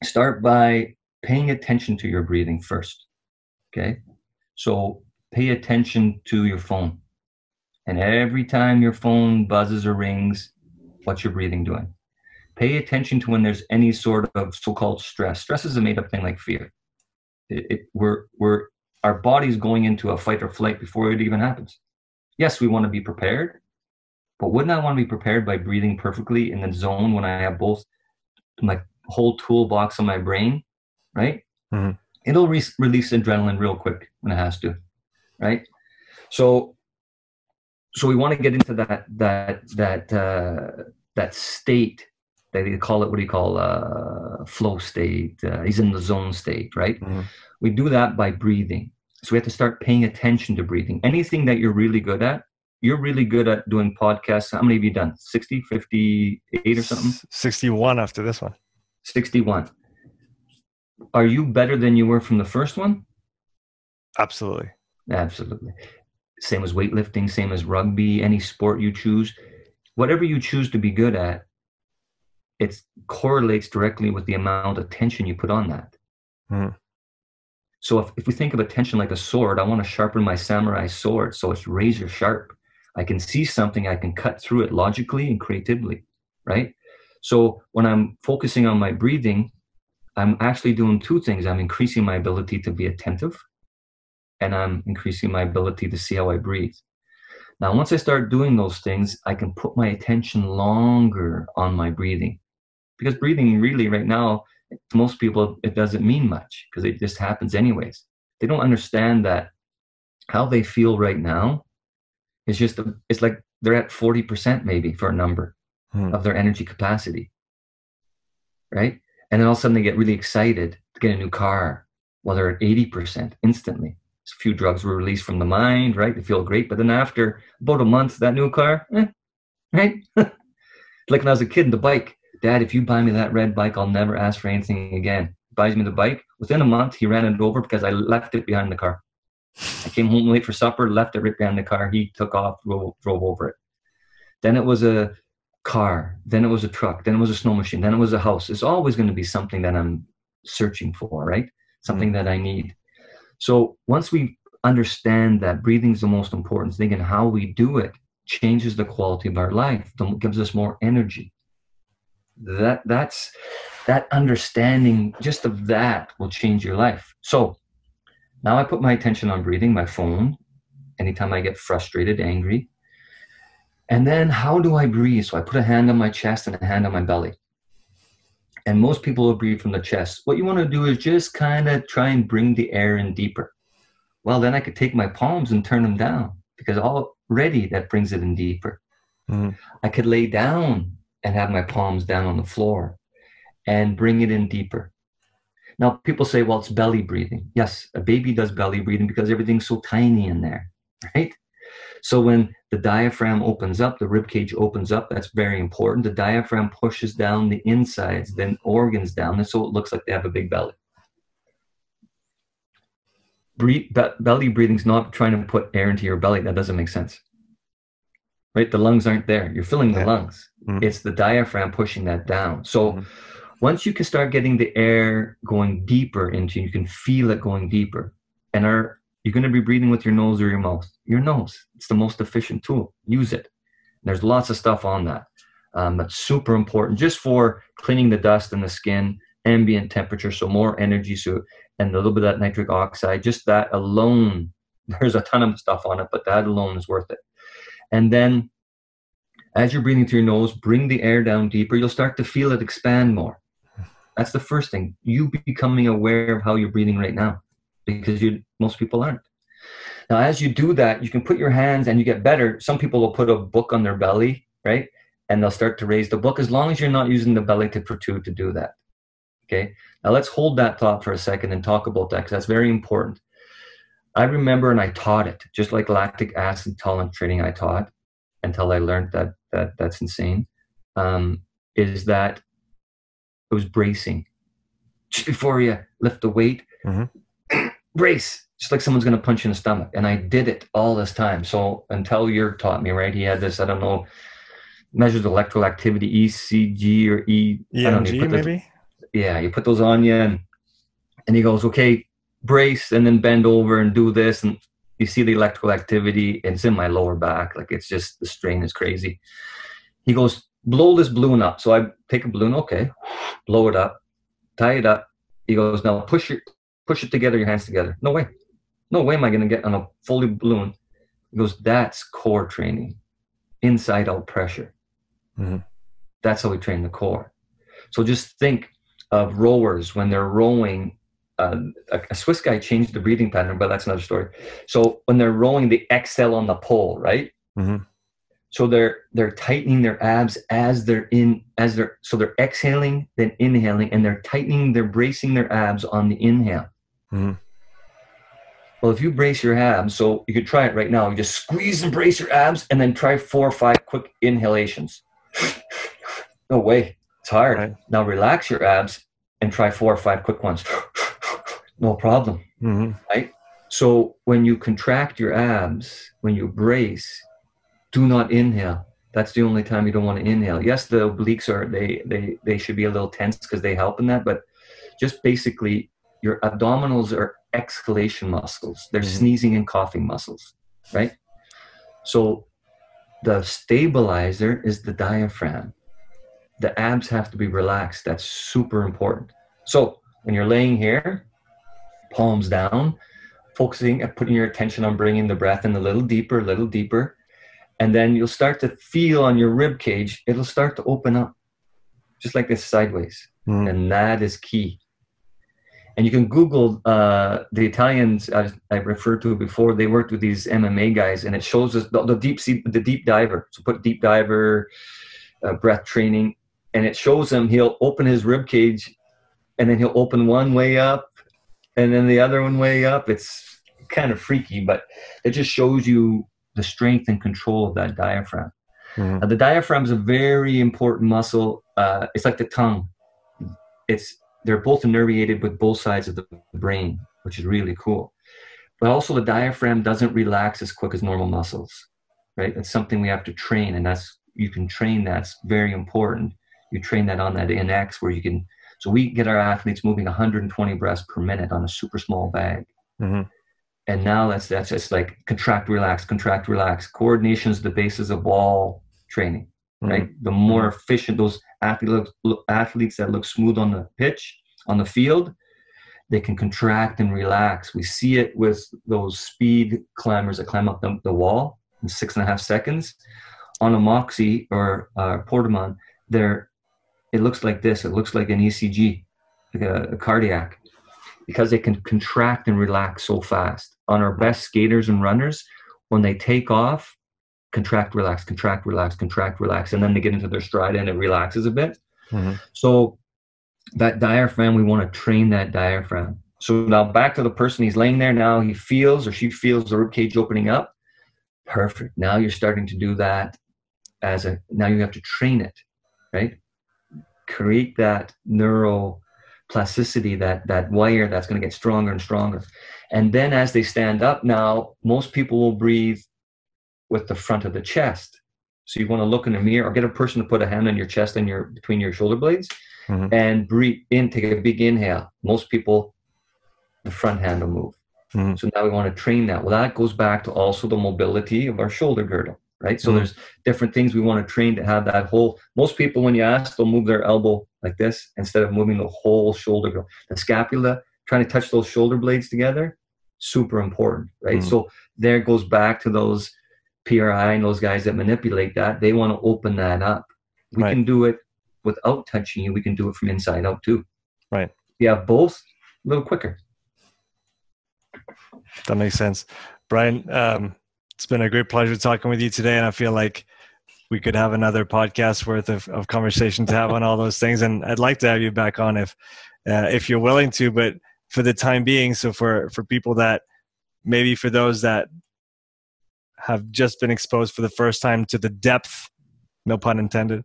start by paying attention to your breathing first okay so pay attention to your phone. And every time your phone buzzes or rings, what's your breathing doing? Pay attention to when there's any sort of so-called stress. Stress is a made-up thing like fear. It, it, we're, we're, our body's going into a fight or flight before it even happens. Yes, we want to be prepared, but wouldn't I want to be prepared by breathing perfectly in the zone when I have both my whole toolbox in my brain, right? Mm-hmm. It'll re- release adrenaline real quick when it has to, right? So, so we want to get into that that that uh, that state. They call it what do you call uh, flow state? Uh, he's in the zone state, right? Mm-hmm. We do that by breathing. So we have to start paying attention to breathing. Anything that you're really good at, you're really good at doing podcasts. How many have you done? 60, 58 or something? 61 after this one. 61. Are you better than you were from the first one? Absolutely. Absolutely. Same as weightlifting, same as rugby, any sport you choose. Whatever you choose to be good at, it correlates directly with the amount of tension you put on that. Mm. So if, if we think of attention like a sword, I want to sharpen my samurai sword so it's razor sharp. I can see something, I can cut through it logically and creatively, right? So when I'm focusing on my breathing, I'm actually doing two things. I'm increasing my ability to be attentive and I'm increasing my ability to see how I breathe. Now, once I start doing those things, I can put my attention longer on my breathing. Because breathing, really, right now, to most people, it doesn't mean much because it just happens anyways. They don't understand that how they feel right now is just a, it's like they're at 40% maybe for a number hmm. of their energy capacity. Right? And then all of a sudden they get really excited to get a new car while they're at 80% instantly. A few drugs were released from the mind, right? They feel great. But then after about a month, that new car, eh, right? *laughs* like when I was a kid in the bike, Dad, if you buy me that red bike, I'll never ask for anything again. buys me the bike. Within a month, he ran it over because I left it behind the car. I came home late for supper, left it right behind the car. He took off, drove, drove over it. Then it was a car. Then it was a truck. Then it was a snow machine. Then it was a house. It's always going to be something that I'm searching for, right? Something that I need. So once we understand that breathing is the most important thing and how we do it changes the quality of our life, gives us more energy. That that's that understanding just of that will change your life. So now I put my attention on breathing, my phone, anytime I get frustrated, angry. And then how do I breathe? So I put a hand on my chest and a hand on my belly. And most people will breathe from the chest. What you want to do is just kind of try and bring the air in deeper. Well, then I could take my palms and turn them down because already that brings it in deeper. Mm-hmm. I could lay down and have my palms down on the floor and bring it in deeper. Now, people say, well, it's belly breathing. Yes, a baby does belly breathing because everything's so tiny in there, *laughs* right? So when the diaphragm opens up, the rib cage opens up, that's very important. The diaphragm pushes down the insides, then organs down, and so it looks like they have a big belly. Breathe, be- belly breathing is not trying to put air into your belly. That doesn't make sense. Right? The lungs aren't there. You're filling the yeah. lungs. Mm-hmm. It's the diaphragm pushing that down. So mm-hmm once you can start getting the air going deeper into you can feel it going deeper and are you're going to be breathing with your nose or your mouth your nose it's the most efficient tool use it there's lots of stuff on that um, that's super important just for cleaning the dust and the skin ambient temperature so more energy so and a little bit of that nitric oxide just that alone *laughs* there's a ton of stuff on it but that alone is worth it and then as you're breathing through your nose bring the air down deeper you'll start to feel it expand more that's the first thing. You becoming aware of how you're breathing right now, because you most people aren't. Now, as you do that, you can put your hands and you get better. Some people will put a book on their belly, right? And they'll start to raise the book as long as you're not using the belly to protrude to do that. Okay. Now let's hold that thought for a second and talk about that because that's very important. I remember and I taught it, just like lactic acid tolerance training I taught until I learned that that that's insane. Um, is that it was bracing. Just before you lift the weight, mm-hmm. *clears throat* brace, just like someone's going to punch you in the stomach. And I did it all this time. So until Jurg taught me, right? He had this, I don't know, measures electrical activity, ECG or E. EMG, know, maybe? yeah, you put those on you and, and he goes, okay, brace and then bend over and do this. And you see the electrical activity, it's in my lower back. Like it's just the strain is crazy. He goes, blow this balloon up. So I take a balloon, okay, blow it up, tie it up. He goes, now push it, push it together, your hands together. No way. No way am I going to get on a fully balloon. He goes, that's core training, inside out pressure. Mm-hmm. That's how we train the core. So just think of rowers when they're rowing. Uh, a, a, Swiss guy changed the breathing pattern, but that's another story. So when they're rowing, they exhale on the pole, right? Mm-hmm. So they're they're tightening their abs as they're in as they're so they're exhaling then inhaling and they're tightening they're bracing their abs on the inhale. Mm-hmm. Well, if you brace your abs, so you could try it right now. You just squeeze and brace your abs, and then try four or five quick inhalations. no way, it's hard. Right. Now relax your abs and try four or five quick ones. No problem, mm-hmm. right? So when you contract your abs, when you brace, do not inhale. That's the only time you don't want to inhale. Yes, the obliques are they they they should be a little tense because they help in that, but just basically your abdominals are exhalation muscles. They're mm-hmm. sneezing and coughing muscles, right? So the stabilizer is the diaphragm. The abs have to be relaxed. That's super important. So when you're laying here, palms down, focusing and putting your attention on bringing the breath in a little deeper, a little deeper. And then you'll start to feel on your rib cage it'll start to open up just like this sideways. Mm. and that is key. And you can google uh, the italians I, I, referred to before they worked with these mma guys and it shows us the, the deep sea the deep diver. So put deep diver uh, breath training and it shows him he'll open his rib cage and then he'll open one way up and then the other one way up it's kind of freaky but it just shows you the strength and control of that diaphragm. Mm-hmm. Uh, the diaphragm is a very important muscle. Uh, it's like the tongue. It's they're both innervated with both sides of the brain, which is really cool. But also, the diaphragm doesn't relax as quick as normal muscles, right? It's something we have to train, and that's you can train. That's very important. You train that on that NX where you can. So we get our athletes moving 120 breaths per minute on a super small bag. Mm-hmm and now that's that's just like contract relax contract relax coordination is the basis of all training mm-hmm. right mm-hmm. the more efficient those athletes look, athletes that look smooth on the pitch on the field they can contract and relax we see it with those speed climbers that climb up the, the wall in six and a half seconds on a moxy or uh, portamon there it looks like this it looks like an ecg like a, a cardiac because they can contract and relax so fast on our best skaters and runners, when they take off, contract, relax, contract, relax, contract, relax, and then they get into their stride and it relaxes a bit. Mm-hmm. So that diaphragm, we want to train that diaphragm. So now back to the person, he's laying there now, he feels or she feels the rib cage opening up. Perfect. Now you're starting to do that as a now you have to train it, right? Create that neural plasticity, that that wire that's going to get stronger and stronger. And then as they stand up now, most people will breathe with the front of the chest. So you want to look in the mirror or get a person to put a hand on your chest and your between your shoulder blades mm-hmm. and breathe in, take a big inhale. Most people, the front hand will move. Mm-hmm. So now we want to train that. Well, that goes back to also the mobility of our shoulder girdle, right? So mm-hmm. there's different things we want to train to have that whole. Most people, when you ask, they'll move their elbow like this instead of moving the whole shoulder. The scapula, trying to touch those shoulder blades together super important, right? Mm-hmm. So there goes back to those PRI and those guys that manipulate that. They want to open that up. We right. can do it without touching you. We can do it from inside out too. Right. Yeah, both a little quicker. That makes sense. Brian, um, it's been a great pleasure talking with you today. And I feel like we could have another podcast worth of, of conversation to have on all those things. And I'd like to have you back on if, uh, if you're willing to, but for the time being. So for for people that maybe for those that have just been exposed for the first time to the depth, no pun intended,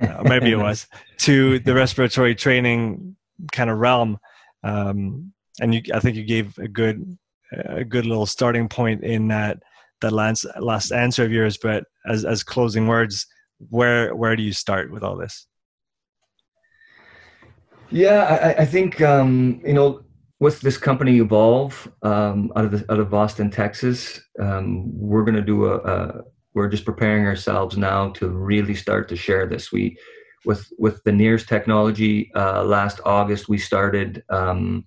uh, maybe it was, *laughs* to the respiratory training kind of realm. Um, and you, I think you gave a good a good little starting point in that that last last answer of yours. But as as closing words, where where do you start with all this? Yeah, I, I think um, you know with this company Evolve um, out of the, out of Boston, Texas, um, we're going to do a, a, We're just preparing ourselves now to really start to share this. We with with the NIRS technology. Uh, last August, we started. Um,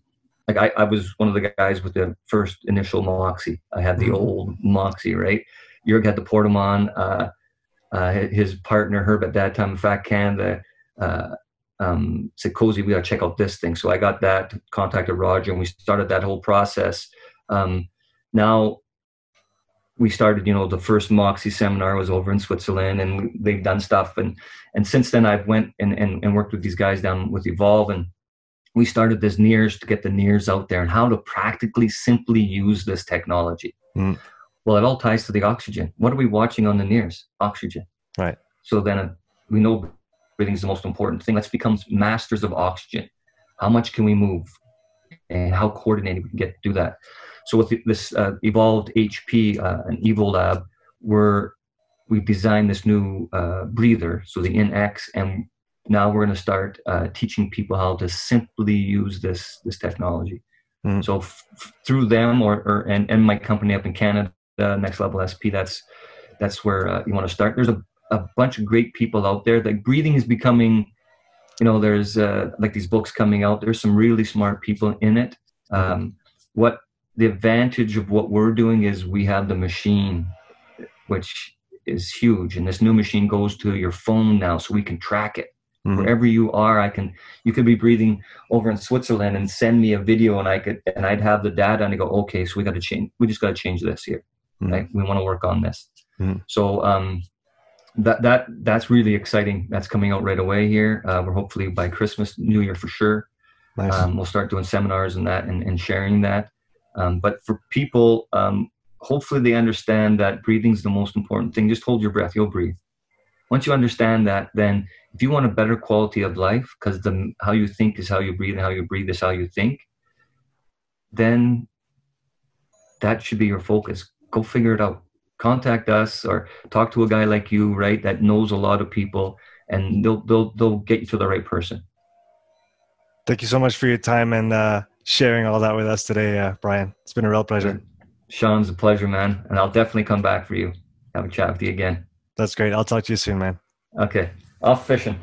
like I, I was one of the guys with the first initial Moxy. I had the mm-hmm. old Moxy, right? Jurg had the Portamon. Uh, uh, his partner Herb at that time, Fat Canada, uh, um, said, "Cozy, we got to check out this thing." So I got that, contacted Roger, and we started that whole process. Um, now we started, you know, the first Moxy seminar was over in Switzerland, and they've done stuff, and and since then I've went and, and, and worked with these guys down with Evolve, and we started this NIRS to get the NIRS out there and how to practically simply use this technology. Mm. Well, it all ties to the oxygen. What are we watching on the NIRS? Oxygen. Right. So then uh, we know breathing is the most important thing. Let's become masters of oxygen. How much can we move? And how coordinated we can get to do that. So with this uh, evolved HP uh, and Evolab, we're we designed this new uh, breather, so the NX, and now we're going to start uh, teaching people how to simply use this this technology. Mm. So f- through them, or, or and, and my company up in Canada, Next Level SP, that's that's where uh, you want to start. There's a, a bunch of great people out there. Like breathing is becoming, you know, there's uh, like these books coming out. There's some really smart people in it. Um, what the advantage of what we're doing is we have the machine, which is huge, and this new machine goes to your phone now, so we can track it. Mm-hmm. Wherever you are, I can. You could be breathing over in Switzerland and send me a video, and I could, and I'd have the data, and I go, okay, so we got to change. We just got to change this here. Mm-hmm. Right? We want to work on this. Mm-hmm. So um, that that that's really exciting. That's coming out right away here. Uh, we're hopefully by Christmas, New Year for sure. Nice. Um, we'll start doing seminars and that and, and sharing that. Um, but for people, um, hopefully they understand that breathing is the most important thing. Just hold your breath, you'll breathe. Once you understand that, then if you want a better quality of life, because the how you think is how you breathe, and how you breathe is how you think, then that should be your focus. Go figure it out. Contact us or talk to a guy like you, right, that knows a lot of people, and they'll they'll they'll get you to the right person. Thank you so much for your time and uh, sharing all that with us today, uh, Brian. It's been a real pleasure. Sean's a pleasure, man. And I'll definitely come back for you. Have a chat with you again. That's great. I'll talk to you soon, man. Okay. Off fishing.